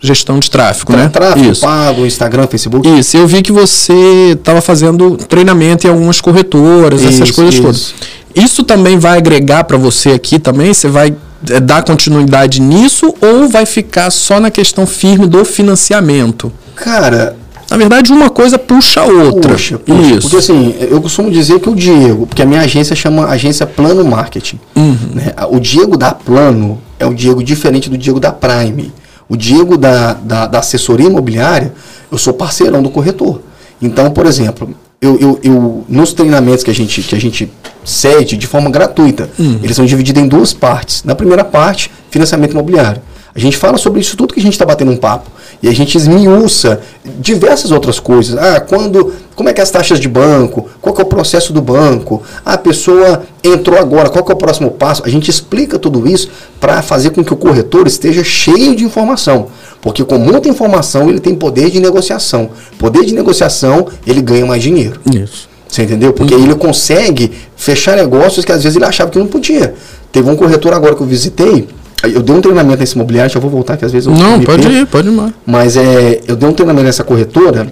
S1: gestão de tráfego, então, né?
S2: Tráfego, Isso. pago, Instagram, Facebook.
S1: Isso, eu vi que você estava fazendo treinamento em algumas corretoras, isso, essas coisas isso. todas. Isso também vai agregar para você aqui também? Você vai é, dar continuidade nisso ou vai ficar só na questão firme do financiamento?
S2: Cara,
S1: na verdade, uma coisa puxa a outra. Puxa,
S2: puxa, Isso. Porque assim, eu costumo dizer que o Diego, porque a minha agência chama Agência Plano Marketing. Uhum. Né? O Diego da Plano é o Diego diferente do Diego da Prime. O Diego da, da, da assessoria imobiliária, eu sou parceirão do corretor. Então, por exemplo, eu, eu, eu, nos treinamentos que a gente, que a gente cede de forma gratuita, hum. eles são divididos em duas partes. Na primeira parte, financiamento imobiliário. A gente fala sobre isso tudo que a gente está batendo um papo. E a gente esmiuça diversas outras coisas. Ah, quando. Como é que é as taxas de banco? Qual é o processo do banco? Ah, a pessoa entrou agora, qual é o próximo passo? A gente explica tudo isso para fazer com que o corretor esteja cheio de informação. Porque com muita informação ele tem poder de negociação. Poder de negociação, ele ganha mais dinheiro.
S1: Isso.
S2: Você entendeu? Porque uhum. ele consegue fechar negócios que às vezes ele achava que não podia. Teve um corretor agora que eu visitei, eu dei um treinamento nesse imobiliário, já vou voltar que às vezes eu
S1: Não, pode ir, pode ir mais.
S2: Mas é, eu dei um treinamento nessa corretora,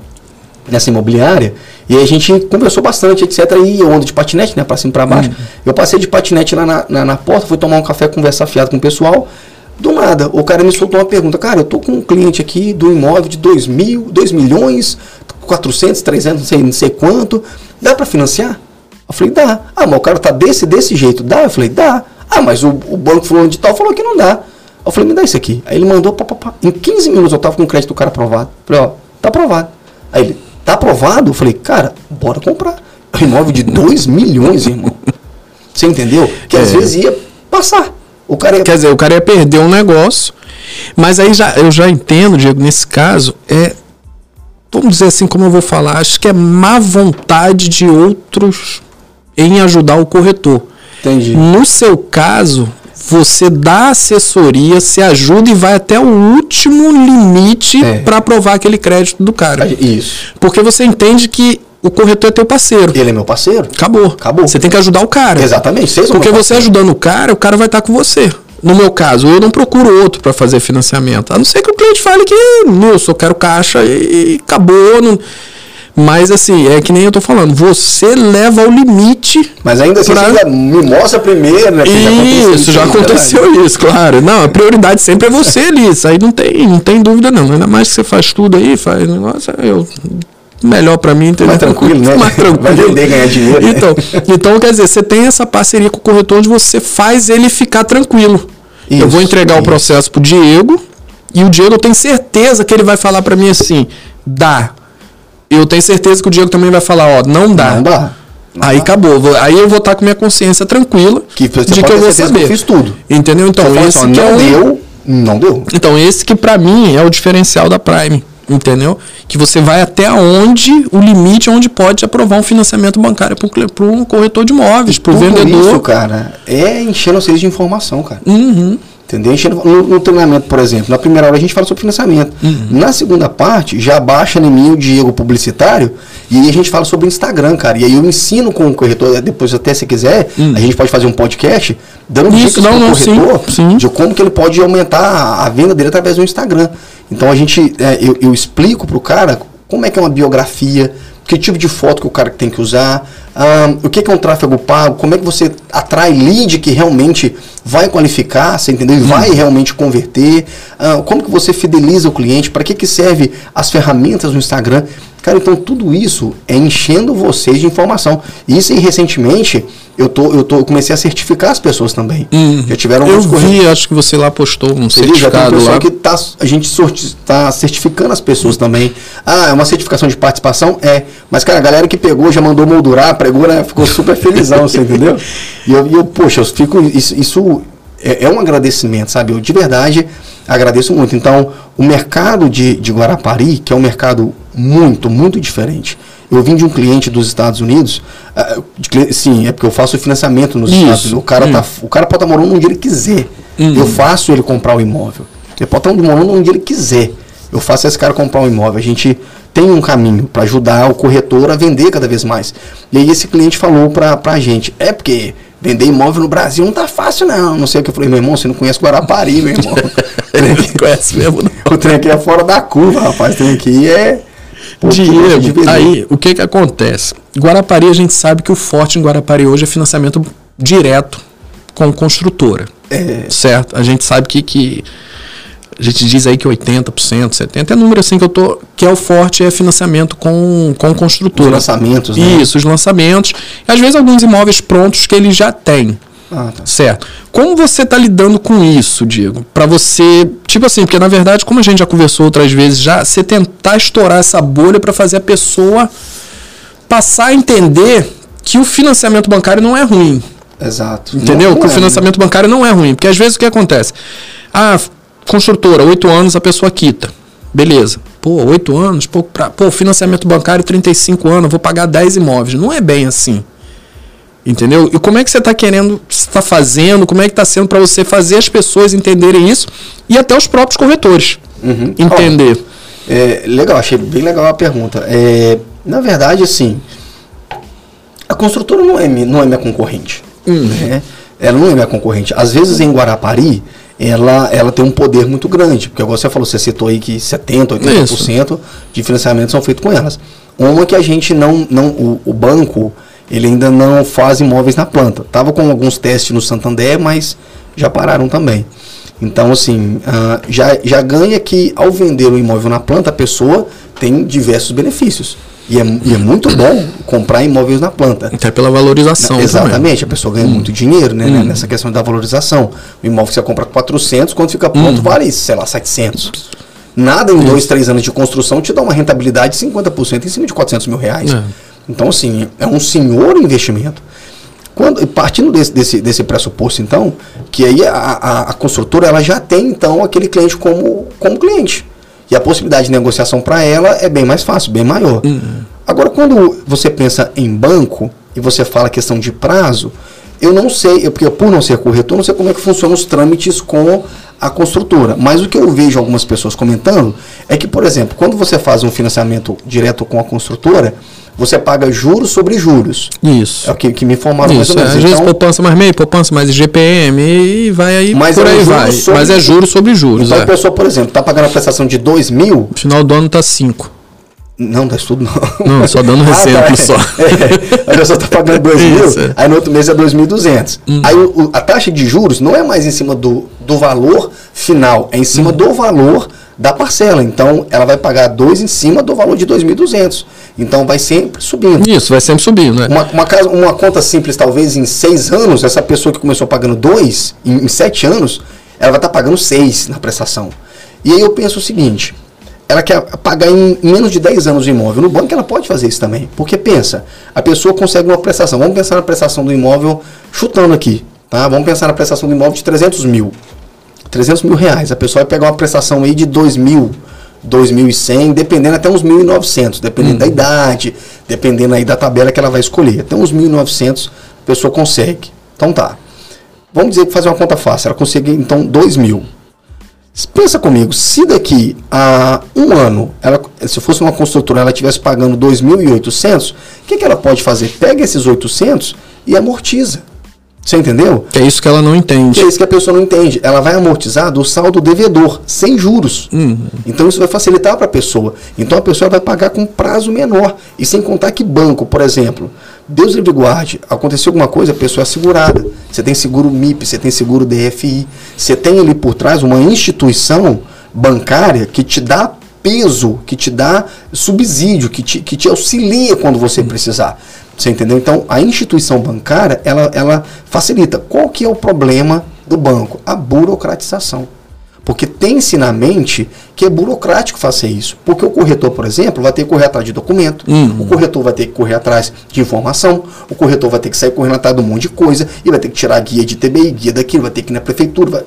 S2: nessa imobiliária, e a gente conversou bastante, etc. E eu ando de patinete, né, pra cima e pra baixo. Hum. Eu passei de patinete lá na, na, na, porta, fui tomar um café, conversar fiado com o pessoal. Do nada, o cara me soltou uma pergunta. Cara, eu tô com um cliente aqui do imóvel de 2 mil, 2 milhões, 400, 300, não sei, não sei quanto. Dá para financiar? Eu falei, dá. Ah, mas o cara tá desse, desse jeito. Dá? Eu falei, dá. Ah, mas o, o banco fulano de tal falou que não dá. Eu falei, me dá isso aqui. Aí ele mandou, pá, pá, pá. em 15 minutos eu tava com o crédito do cara aprovado. Eu falei, ó, tá aprovado. Aí ele, tá aprovado? Eu falei, cara, bora comprar. É um imóvel de 2 milhões, irmão. Você entendeu? Que é. às vezes ia passar.
S1: O cara ia... Quer dizer, o cara ia perder um negócio. Mas aí já, eu já entendo, Diego, nesse caso, é. Vamos dizer assim, como eu vou falar, acho que é má vontade de outros em ajudar o corretor.
S2: Entendi.
S1: No seu caso, você dá assessoria, se ajuda e vai até o último limite é. para aprovar aquele crédito do cara.
S2: Isso.
S1: Porque você entende que o corretor é teu parceiro.
S2: Ele é meu parceiro.
S1: Acabou.
S2: Acabou.
S1: Você tem que ajudar o cara.
S2: Exatamente.
S1: Vocês Porque você ajudando o cara, o cara vai estar com você. No meu caso, eu não procuro outro para fazer financiamento. A não ser que o cliente fale que, eu só quero caixa e, e acabou. Não... Mas assim, é que nem eu tô falando, você leva ao limite.
S2: Mas ainda assim, pra... você me mostra primeiro, né?
S1: Isso, já aconteceu, já aconteceu isso, claro. Não, a prioridade sempre é você ali. Isso aí não tem, não tem dúvida, não. Ainda mais que você faz tudo aí, faz negócio, eu melhor para mim,
S2: entendeu? Mais tranquilo, né?
S1: Mais tranquilo. Vai
S2: vender, ganhar dinheiro.
S1: Né? Então, então, quer dizer, você tem essa parceria com o corretor onde você faz ele ficar tranquilo. Isso, eu vou entregar isso. o processo pro Diego e o Diego eu tenho certeza que ele vai falar para mim assim: dá, eu tenho certeza que o Diego também vai falar, ó, não dá.
S2: Não dá. Não
S1: aí dá. acabou. Aí eu vou estar com minha consciência tranquila
S2: que de que eu vou saber. Que eu
S1: fiz tudo. Entendeu? Então,
S2: esse assim, que não é deu, não deu.
S1: Então, esse que para mim é o diferencial da Prime. Entendeu? Que você vai até onde o limite onde pode aprovar um financiamento bancário para um corretor de imóveis, para o vendedor. Isso,
S2: cara, é enchendo vocês de informação, cara.
S1: Uhum.
S2: Entendeu? No, no, treinamento, por exemplo, na primeira hora a gente fala sobre financiamento. Uhum. Na segunda parte, já baixa em mim o Diego publicitário e aí a gente fala sobre Instagram, cara. E aí eu ensino com o corretor, depois até se quiser, uhum. a gente pode fazer um podcast dando
S1: Isso, dicas para o corretor
S2: sim, sim. de como que ele pode aumentar a venda dele através do Instagram. Então a gente, é, eu, eu explico para o cara como é que é uma biografia, que tipo de foto que o cara tem que usar, um, o que, que é um tráfego pago, como é que você atrai lead que realmente vai qualificar, você entendeu? E hum. vai realmente converter, como que você fideliza o cliente, para que, que serve as ferramentas do Instagram. Cara, então tudo isso é enchendo vocês de informação. Isso aí recentemente eu, tô, eu, tô, eu comecei a certificar as pessoas também.
S1: Hum, já tiveram Eu vi, acho que você lá postou um você certificado
S2: já
S1: lá.
S2: que tá, a gente está certificando as pessoas também. Ah, é uma certificação de participação? É. Mas, cara, a galera que pegou já mandou moldurar, pregou, né? Ficou super felizão, você entendeu? E eu, eu, poxa, eu fico. Isso, isso é, é, um agradecimento, sabe? Eu de verdade agradeço muito. Então, o mercado de, de Guarapari, que é um mercado muito, muito diferente eu vim de um cliente dos Estados Unidos, uh, de, sim, é porque eu faço financiamento nos isso, Estados Unidos. O cara, tá, o cara pode estar morando onde ele quiser. Uhum. Eu faço ele comprar o imóvel. Ele pode estar morando onde ele quiser. Eu faço esse cara comprar um imóvel. A gente tem um caminho para ajudar o corretor a vender cada vez mais. E aí esse cliente falou para a gente, é porque vender imóvel no Brasil não tá fácil não. Não sei o que eu falei, meu irmão, você não conhece Guarapari, meu irmão.
S1: não conhece mesmo
S2: não. O trem aqui é fora da curva, rapaz. O trem aqui é...
S1: Diego, aí o que que acontece? Guarapari, a gente sabe que o forte em Guarapari hoje é financiamento direto com construtora. É. Certo? A gente sabe que, que a gente diz aí que 80%, 70%, é número assim que eu tô, que é o forte, é financiamento com, com construtora. Os
S2: lançamentos,
S1: né? Isso, os lançamentos. E às vezes alguns imóveis prontos que ele já tem. Ah, tá. Certo. Como você está lidando com isso, Diego? Para você, tipo assim, porque na verdade, como a gente já conversou outras vezes já, você tentar estourar essa bolha para fazer a pessoa passar a entender que o financiamento bancário não é ruim.
S2: Exato.
S1: Entendeu? Não, não que é, o financiamento né? bancário não é ruim. Porque às vezes o que acontece? Ah, construtora, oito anos a pessoa quita. Beleza. Pô, oito anos, pô, pra, pô, financiamento bancário, 35 anos, vou pagar 10 imóveis. Não é bem assim. Entendeu? E como é que você está querendo, está fazendo, como é que está sendo para você fazer as pessoas entenderem isso e até os próprios corretores uhum. entender.
S2: Oh, é, legal, achei bem legal a pergunta. É, na verdade, assim, a construtora não é, não é minha concorrente. Uhum. Né? Ela não é minha concorrente. Às vezes em Guarapari, ela, ela tem um poder muito grande, porque você falou, você citou aí que 70%, 80% Isso. de financiamento são feitos com elas. Uma que a gente não, não o, o, banco, ele ainda não faz imóveis na planta. Tava com alguns testes no Santander, mas já pararam também. Então, assim, uh, já, já ganha que ao vender o imóvel na planta, a pessoa tem diversos benefícios. E é, e é, muito bom comprar imóveis na planta.
S1: Até pela valorização.
S2: Exatamente, também. a pessoa ganha hum. muito dinheiro né, hum. nessa questão da valorização. O imóvel que você compra 400, quando fica pronto, hum. vale, sei lá, 700. Nada em dois, três anos de construção te dá uma rentabilidade de 50% em cima de 400 mil reais. É. Então, assim, é um senhor investimento. Quando, partindo desse, desse, desse pressuposto, então, que aí a, a, a construtora ela já tem, então, aquele cliente como, como cliente. E a possibilidade de negociação para ela é bem mais fácil, bem maior. Uhum. Agora, quando você pensa em banco e você fala questão de prazo, eu não sei, eu, porque por não ser corretor, não sei como é que funcionam os trâmites com a construtora. Mas o que eu vejo algumas pessoas comentando é que, por exemplo, quando você faz um financiamento direto com a construtora, você paga juros sobre juros.
S1: Isso.
S2: É o que, que me informaram
S1: Isso, mais ou menos. É, às então, vezes poupança mais meio, poupança mais GPM e vai aí
S2: mas
S1: por
S2: é
S1: aí vai.
S2: Sobre,
S1: mas é juros sobre juros.
S2: Então
S1: é.
S2: a pessoa, por exemplo, está pagando a prestação de 2 mil.
S1: No final do ano está 5.
S2: Não, dá estudo não.
S1: Não, só dando um exemplo ah, tá,
S2: só. É, a pessoa está pagando 2 mil, é. aí no outro mês é 2.200. Hum. Aí o, a taxa de juros não é mais em cima do, do valor final, é em cima hum. do valor da parcela. Então, ela vai pagar 2 em cima do valor de 2.200. Então, vai sempre subindo.
S1: Isso, vai sempre subindo. Né?
S2: Uma, uma, uma conta simples, talvez em 6 anos, essa pessoa que começou pagando 2, em 7 anos, ela vai estar tá pagando 6 na prestação. E aí eu penso o seguinte, ela quer pagar em menos de 10 anos o imóvel. No banco ela pode fazer isso também. Porque pensa, a pessoa consegue uma prestação. Vamos pensar na prestação do imóvel, chutando aqui. Tá? Vamos pensar na prestação do imóvel de 300 mil. 300 mil reais. A pessoa vai pegar uma prestação aí de 2 mil, 2.100, dependendo até uns 1.900, dependendo uhum. da idade, dependendo aí da tabela que ela vai escolher. Até uns 1.900 a pessoa consegue. Então tá. Vamos dizer que fazer uma conta fácil. Ela consegue então 2 mil. Pensa comigo, se daqui a um ano, ela, se fosse uma construtora, ela estivesse pagando 2.800, o que, que ela pode fazer? Pega esses 800 e amortiza. Você entendeu?
S1: Que é isso que ela não entende.
S2: Que é isso que a pessoa não entende. Ela vai amortizar do saldo devedor, sem juros. Uhum. Então isso vai facilitar para a pessoa. Então a pessoa vai pagar com prazo menor. E sem contar que banco, por exemplo, Deus livre guarde, aconteceu alguma coisa, a pessoa é segurada. Você tem seguro MIP, você tem seguro DFI. Você tem ali por trás uma instituição bancária que te dá peso, que te dá subsídio, que te, que te auxilia quando você precisar. Você entendeu? Então, a instituição bancária, ela, ela facilita. Qual que é o problema do banco? A burocratização. Porque tem-se na mente que é burocrático fazer isso. Porque o corretor, por exemplo, vai ter que correr atrás de documento, uhum. o corretor vai ter que correr atrás de informação, o corretor vai ter que sair correndo atrás de um monte de coisa, e vai ter que tirar guia de TBI, guia daquilo, vai ter que ir na prefeitura. Vai...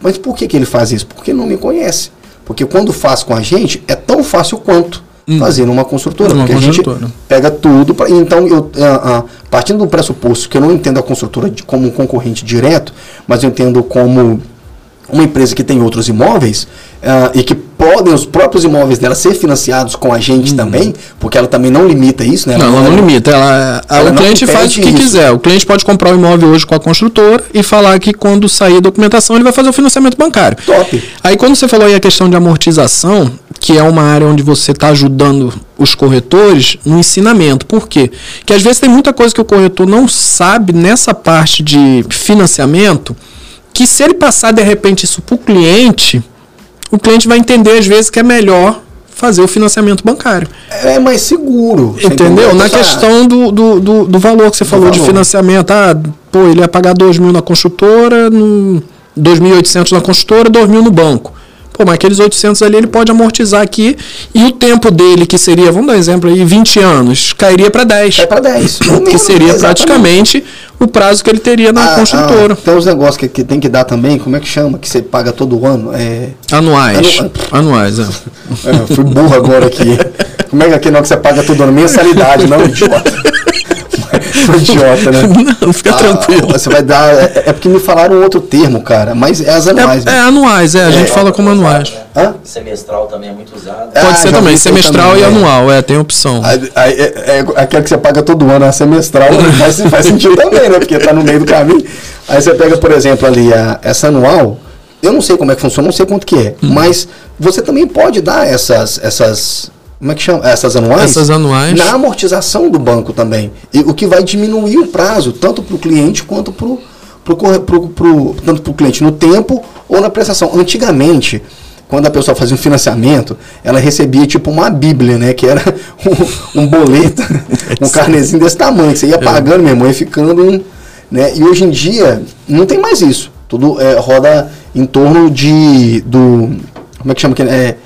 S2: Mas por que, que ele faz isso? Porque não me conhece. Porque quando faz com a gente, é tão fácil quanto hum. fazer numa construtora. porque construtora. a gente pega tudo. Pra, então, eu, uh, uh, partindo do pressuposto que eu não entendo a construtora de, como um concorrente direto, mas eu entendo como uma empresa que tem outros imóveis uh, e que podem os próprios imóveis dela ser financiados com a gente uhum. também, porque ela também não limita isso, né?
S1: Ela não, ela não limita. Ela, ela o cliente faz o que isso. quiser. O cliente pode comprar o imóvel hoje com a construtora e falar que quando sair a documentação ele vai fazer o financiamento bancário.
S2: Top.
S1: Aí quando você falou aí a questão de amortização, que é uma área onde você está ajudando os corretores no ensinamento. Por quê? Porque às vezes tem muita coisa que o corretor não sabe nessa parte de financiamento, que se ele passar de repente isso para o cliente o cliente vai entender às vezes que é melhor fazer o financiamento bancário.
S2: É mais seguro.
S1: Entendeu? Na questão do, do, do, do, valor que você falou de financiamento. Ah, pô, ele ia pagar 2 mil na construtora, no 2.800 na construtora, 2 mil no banco. Pô, mas aqueles 800 ali ele pode amortizar aqui e o tempo dele, que seria, vamos dar um exemplo aí, 20 anos, cairia para 10.
S2: É para 10.
S1: que seria exatamente. praticamente o prazo que ele teria na ah, construtora. Ah,
S2: tem uns negócios que, que tem que dar também, como é que chama? Que você paga todo ano? É...
S1: Anuais. Anu... Anuais, é.
S2: é. Fui burro agora aqui. Como é que aqui não que você paga todo ano? Mensalidade, não, idiota. Foi idiota, né?
S1: Não, fica ah, tranquilo.
S2: Você vai dar. É, é, porque me falaram outro termo, cara. Mas é as anuais.
S1: É, né? é anuais, é. A gente é, fala como anuais.
S3: Hã? Semestral também é muito usado.
S1: Pode ah, ser também, semestral também, e é. anual, é, tem opção.
S2: Aí, aí, é, é, aquela que você paga todo ano, a semestral, faz, faz sentido também, né? Porque tá no meio do caminho. Aí você pega, por exemplo, ali, a, essa anual. Eu não sei como é que funciona, não sei quanto que é. Hum. Mas você também pode dar essas, essas como é que chama? Essas anuais?
S1: Essas anuais.
S2: Na amortização do banco também. E, o que vai diminuir o prazo, tanto para o cliente quanto para o pro, pro, pro, tanto para o cliente no tempo ou na prestação. Antigamente, quando a pessoa fazia um financiamento, ela recebia tipo uma bíblia, né? Que era um, um boleto, um carnezinho desse tamanho. Que você ia é. pagando, meu irmão, e ficando um. Né? E hoje em dia, não tem mais isso. Tudo é, roda em torno de. do Como é que chama? É,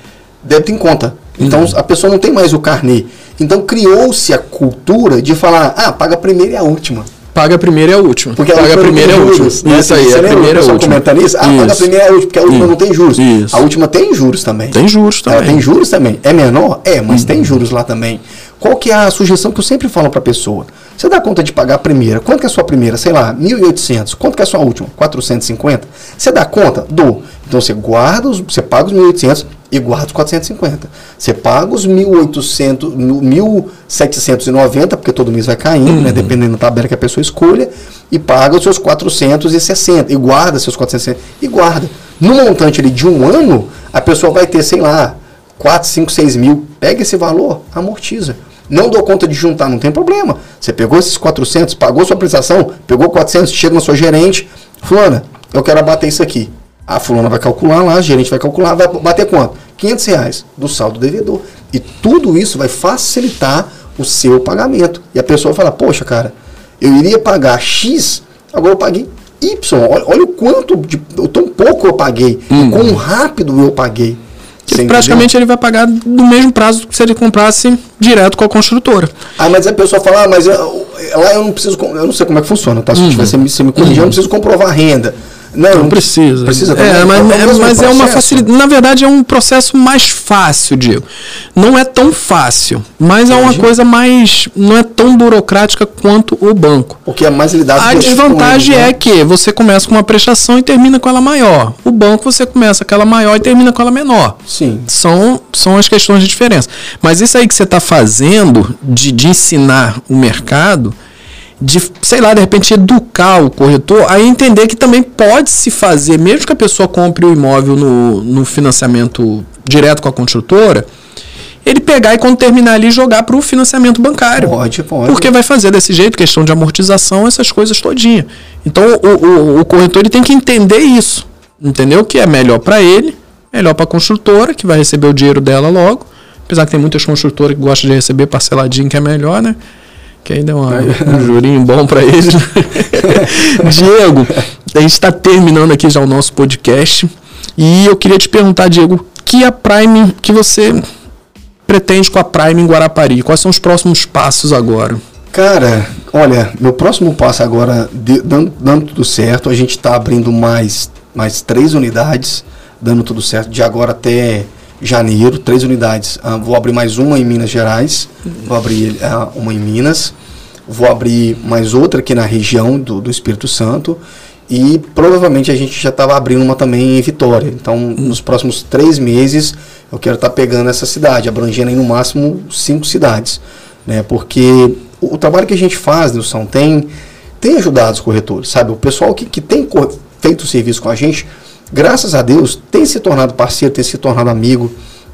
S2: débito em conta. Então uhum. a pessoa não tem mais o carnê. Então criou-se a cultura de falar, ah, paga a primeira e a última.
S1: Paga a primeira e a última.
S2: Porque paga a primeira e a última.
S1: Né? Isso aí, Você a primeira e a última.
S2: comentando isso? Ah, isso. paga a primeira e a última, porque a última isso. não tem juros. Isso. A última tem juros também.
S1: Tem juros também.
S2: Ela tem juros também. É menor? É, mas uhum. tem juros lá também. Qual que é a sugestão que eu sempre falo para a pessoa? Você dá conta de pagar a primeira. Quanto que é a sua primeira? Sei lá, 1.800. Quanto que é a sua última? 450. Você dá conta? Dou. Então você guarda, os, você paga os 1.800 e guarda os 450. Você paga os 1.800, 1.790, porque todo mês vai caindo, né, uhum. né, dependendo da tabela que a pessoa escolha, e paga os seus 460 e guarda seus 460 e guarda. No montante ali de um ano, a pessoa vai ter, sei lá, 4, 5, 6 mil. Pega esse valor, amortiza. Não dou conta de juntar, não tem problema. Você pegou esses 400, pagou sua prestação, pegou 400, chega na sua gerente, fulana, eu quero abater isso aqui. A fulana vai calcular lá, a gerente vai calcular, vai bater quanto? 500 reais do saldo devedor. E tudo isso vai facilitar o seu pagamento. E a pessoa fala, poxa, cara, eu iria pagar X, agora eu paguei Y. Olha, olha o quanto, de, tão pouco eu paguei, uhum. quão rápido eu paguei.
S1: Você praticamente entendeu? ele vai pagar no mesmo prazo que se ele comprasse direto com a construtora.
S2: Ah, mas a pessoa fala, ah, mas eu, lá eu não preciso, eu não sei como é que funciona, tá? Se uhum. tivesse me, me corrigir, uhum. eu não preciso comprovar renda.
S1: Não, não precisa. Precisa. É, mas, é, mas é uma facilidade. Na verdade, é um processo mais fácil, Diego. Não é tão fácil, mas Entendi. é uma coisa mais. Não é tão burocrática quanto o banco.
S2: Porque é mais lidado
S1: A desvantagem né? é que você começa com uma prestação e termina com ela maior. O banco você começa com ela maior e termina com ela menor.
S2: Sim.
S1: São, são as questões de diferença. Mas isso aí que você está fazendo de, de ensinar o mercado de, sei lá, de repente educar o corretor a entender que também pode se fazer, mesmo que a pessoa compre o imóvel no, no financiamento direto com a construtora, ele pegar e quando terminar ali jogar para o financiamento bancário.
S2: Pode, pode.
S1: Porque vai fazer desse jeito, questão de amortização, essas coisas todinha. Então o, o, o corretor ele tem que entender isso. Entendeu? Que é melhor para ele, melhor para a construtora, que vai receber o dinheiro dela logo. Apesar que tem muitas construtoras que gostam de receber parceladinho, que é melhor, né? Que aí deu uma, um jurinho bom para eles. Diego, a gente está terminando aqui já o nosso podcast e eu queria te perguntar, Diego, que a Prime que você pretende com a Prime em Guarapari? Quais são os próximos passos agora?
S2: Cara, olha, meu próximo passo agora, de, dando, dando tudo certo, a gente está abrindo mais, mais três unidades, dando tudo certo, de agora até janeiro, três unidades. Uh, vou abrir mais uma em Minas Gerais, vou abrir uh, uma em Minas, vou abrir mais outra aqui na região do, do Espírito Santo E provavelmente a gente já estava abrindo uma também em Vitória. Então, nos próximos três meses, eu quero estar tá pegando essa cidade, abrangendo aí no máximo cinco cidades. Né? Porque o, o trabalho que a gente faz, Nilson, tem, tem ajudado os corretores, sabe? O pessoal que, que tem feito o serviço com a gente, graças a Deus, tem se tornado parceiro, tem se tornado amigo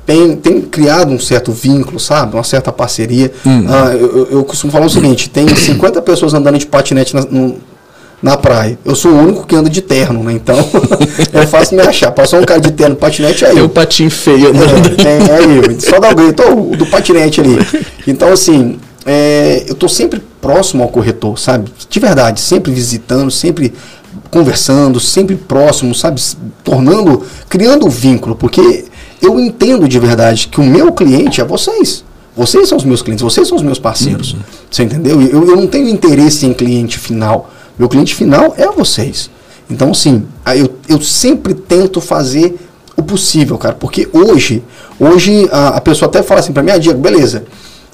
S2: tem, tem criado um certo vínculo, sabe? Uma certa parceria. Hum. Ah, eu, eu, costumo falar o seguinte: tem 50 pessoas andando de patinete na, no, na praia. Eu sou o único que anda de terno, né? Então é fácil me achar. Passou um cara de terno patinete aí. É
S1: o patinho feio, né?
S2: É, é eu. Só dá o grito do patinete ali. Então, assim, é, eu estou sempre próximo ao corretor, sabe? De verdade, sempre visitando, sempre conversando, sempre próximo, sabe? Tornando, criando um vínculo, porque eu entendo de verdade que o meu cliente é vocês. Vocês são os meus clientes, vocês são os meus parceiros. Uhum. Você entendeu? Eu, eu não tenho interesse em cliente final. Meu cliente final é vocês. Então, sim, eu, eu sempre tento fazer o possível, cara. Porque hoje, hoje a, a pessoa até fala assim para mim, ah, Diego, beleza.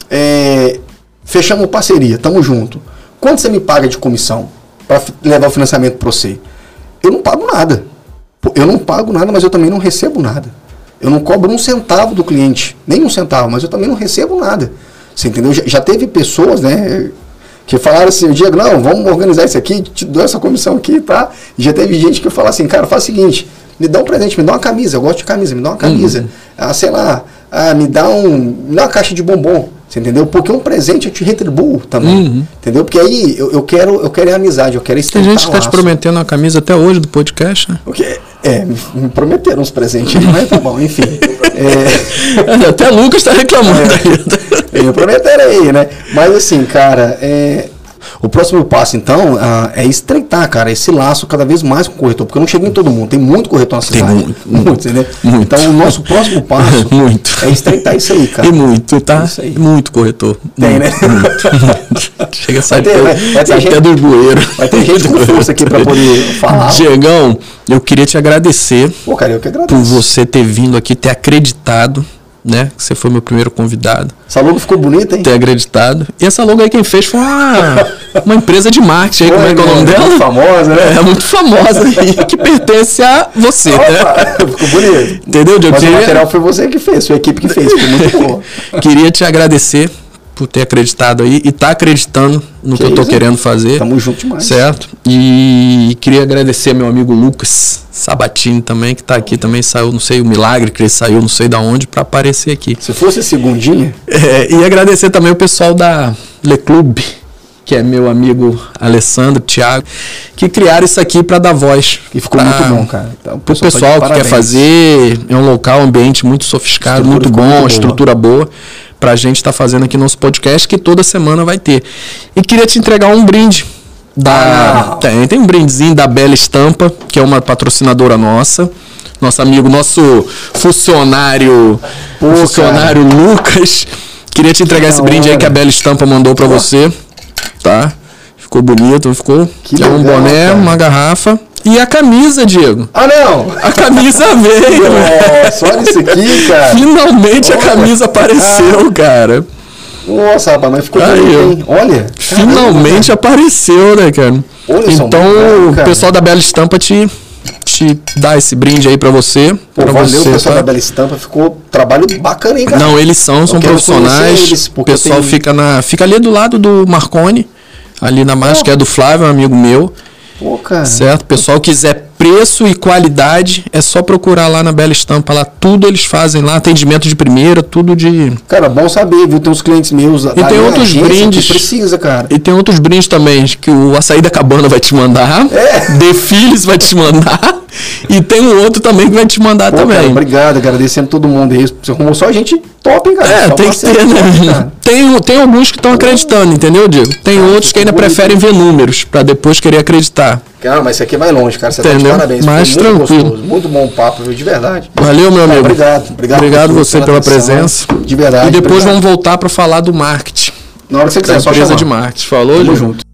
S2: É, fechamos parceria, tamo junto. Quanto você me paga de comissão para levar o financiamento para você? Eu não pago nada. Eu não pago nada, mas eu também não recebo nada. Eu não cobro um centavo do cliente, nem um centavo, mas eu também não recebo nada. Você entendeu? Já, já teve pessoas, né, que falaram assim, Diego, não, vamos organizar isso aqui, te dou essa comissão aqui, tá? E já teve gente que fala assim, cara, faz o seguinte, me dá um presente, me dá uma camisa, eu gosto de camisa, me dá uma camisa. Uhum. Ah, sei lá, ah, me dá um. Me dá uma caixa de bombom. Você entendeu? Porque um presente eu te retribuo também. Uhum. Entendeu? Porque aí eu, eu, quero eu quero amizade, eu quero
S1: estreitar Tem gente que está te prometendo uma camisa até hoje do podcast, né?
S2: Porque, é, me, me prometeram uns presentes, mas tá bom, enfim.
S1: é... Até Lucas está reclamando
S2: é, Me prometeram aí, né? Mas assim, cara, é, o próximo passo, então, uh, é estreitar, cara, esse laço cada vez mais com o corretor, porque eu não chego em todo mundo, tem muito corretor na cidade.
S1: Tem muito, muito, muito entendeu?
S2: Muito. Então, o nosso próximo passo
S1: muito.
S2: é estreitar isso aí, cara.
S1: E muito, tá? Muito corretor.
S2: Tem, né?
S1: muito, né? Muito. Chega a sair
S2: vai ter, vai, vai ter
S1: gente, do bueiro.
S2: Vai ter gente com força aqui para poder falar.
S1: Diegão, eu queria te agradecer.
S2: Pô, cara, eu que agradeço.
S1: Por você ter vindo aqui, ter acreditado né? Você foi meu primeiro convidado.
S2: Essa logo ficou bonita, hein?
S1: Ter acreditado. E essa logo aí quem fez foi uma, uma empresa de marketing aí, como é que é o nome dela?
S2: Muito famosa, né?
S1: É, muito famosa aí, que pertence a você, Opa,
S2: né? Ficou bonito.
S1: Entendeu,
S2: Diogo? Mas o material foi você que fez, sua equipe que fez, foi muito bom.
S1: Queria te agradecer por ter acreditado aí e tá acreditando no que, que eu tô querendo fazer.
S2: Tamo junto demais.
S1: Certo? E queria agradecer meu amigo Lucas Sabatini também, que tá aqui também, saiu, não sei, o milagre que ele saiu, não sei da onde, para aparecer aqui.
S2: Se fosse segundinha.
S1: É, e agradecer também o pessoal da Le Club, que é meu amigo Alessandro, Thiago, que criaram isso aqui para dar voz.
S2: E ficou pra, muito bom, cara.
S1: Então, o pessoal, pessoal tá que quer fazer, é um local, um ambiente muito sofiscado, estrutura muito bom, muito estrutura boa para a gente estar tá fazendo aqui nosso podcast, que toda semana vai ter. E queria te entregar um brinde. Da, ah. tem, tem um brindezinho da Bela Estampa, que é uma patrocinadora nossa. Nosso amigo, nosso funcionário, Pô, funcionário cara. Lucas. Queria te entregar esse brinde aí que a Bela Estampa mandou para você. Tá? Ficou bonito, ficou. Que é um boné, cara. uma garrafa. E a camisa, Diego?
S2: Ah, não!
S1: A camisa veio!
S2: Nossa, olha isso aqui, cara!
S1: Finalmente a camisa apareceu, cara!
S2: Nossa, rapaz, mas ficou Aí, bem, Olha!
S1: Finalmente caramba, apareceu, né, cara? Olha, então, o pessoal da Bela Estampa te, te dá esse brinde aí pra você.
S2: Pô,
S1: pra
S2: valeu,
S1: você,
S2: o pessoal tá? da Bela Estampa ficou trabalho bacana, hein, cara?
S1: Não, eles são, são profissionais. o pessoal fica, na, fica ali do lado do Marconi, ali na marcha, que é do Flávio, um amigo meu.
S2: Pô, cara.
S1: Certo? Pessoal quiser preço e qualidade, é só procurar lá na Bela Estampa. Lá tudo eles fazem lá, atendimento de primeira, tudo de.
S2: Cara, bom saber, viu? Tem uns clientes meus.
S1: E tem outros brindes.
S2: precisa, cara.
S1: E tem outros brindes também, que o Açaí da Cabana vai te mandar.
S2: É.
S1: Defilhos vai te mandar. E tem um outro também que vai te mandar Pô, também. Cara,
S2: obrigado, agradecendo todo mundo. Você arrumou só a gente top, hein, cara?
S1: É,
S2: só
S1: tem que ter, né? tem, tem alguns que estão acreditando, entendeu, Diego? Tem ah, outros que ainda preferem ver números para depois querer acreditar.
S2: Cara, mas isso aqui vai longe, cara. Você
S1: Entendeu?
S2: tá de parabéns.
S1: Mais
S2: muito
S1: tranquilo.
S2: Gostoso, muito bom papo, viu? De verdade.
S1: Valeu, meu amigo.
S2: obrigado. Obrigado,
S1: obrigado você pela, pela presença.
S2: De verdade.
S1: E depois
S2: obrigado.
S1: vamos voltar para falar do marketing.
S2: Na hora que você quiser,
S1: da empresa de marketing. Falou,
S2: Tamo junto.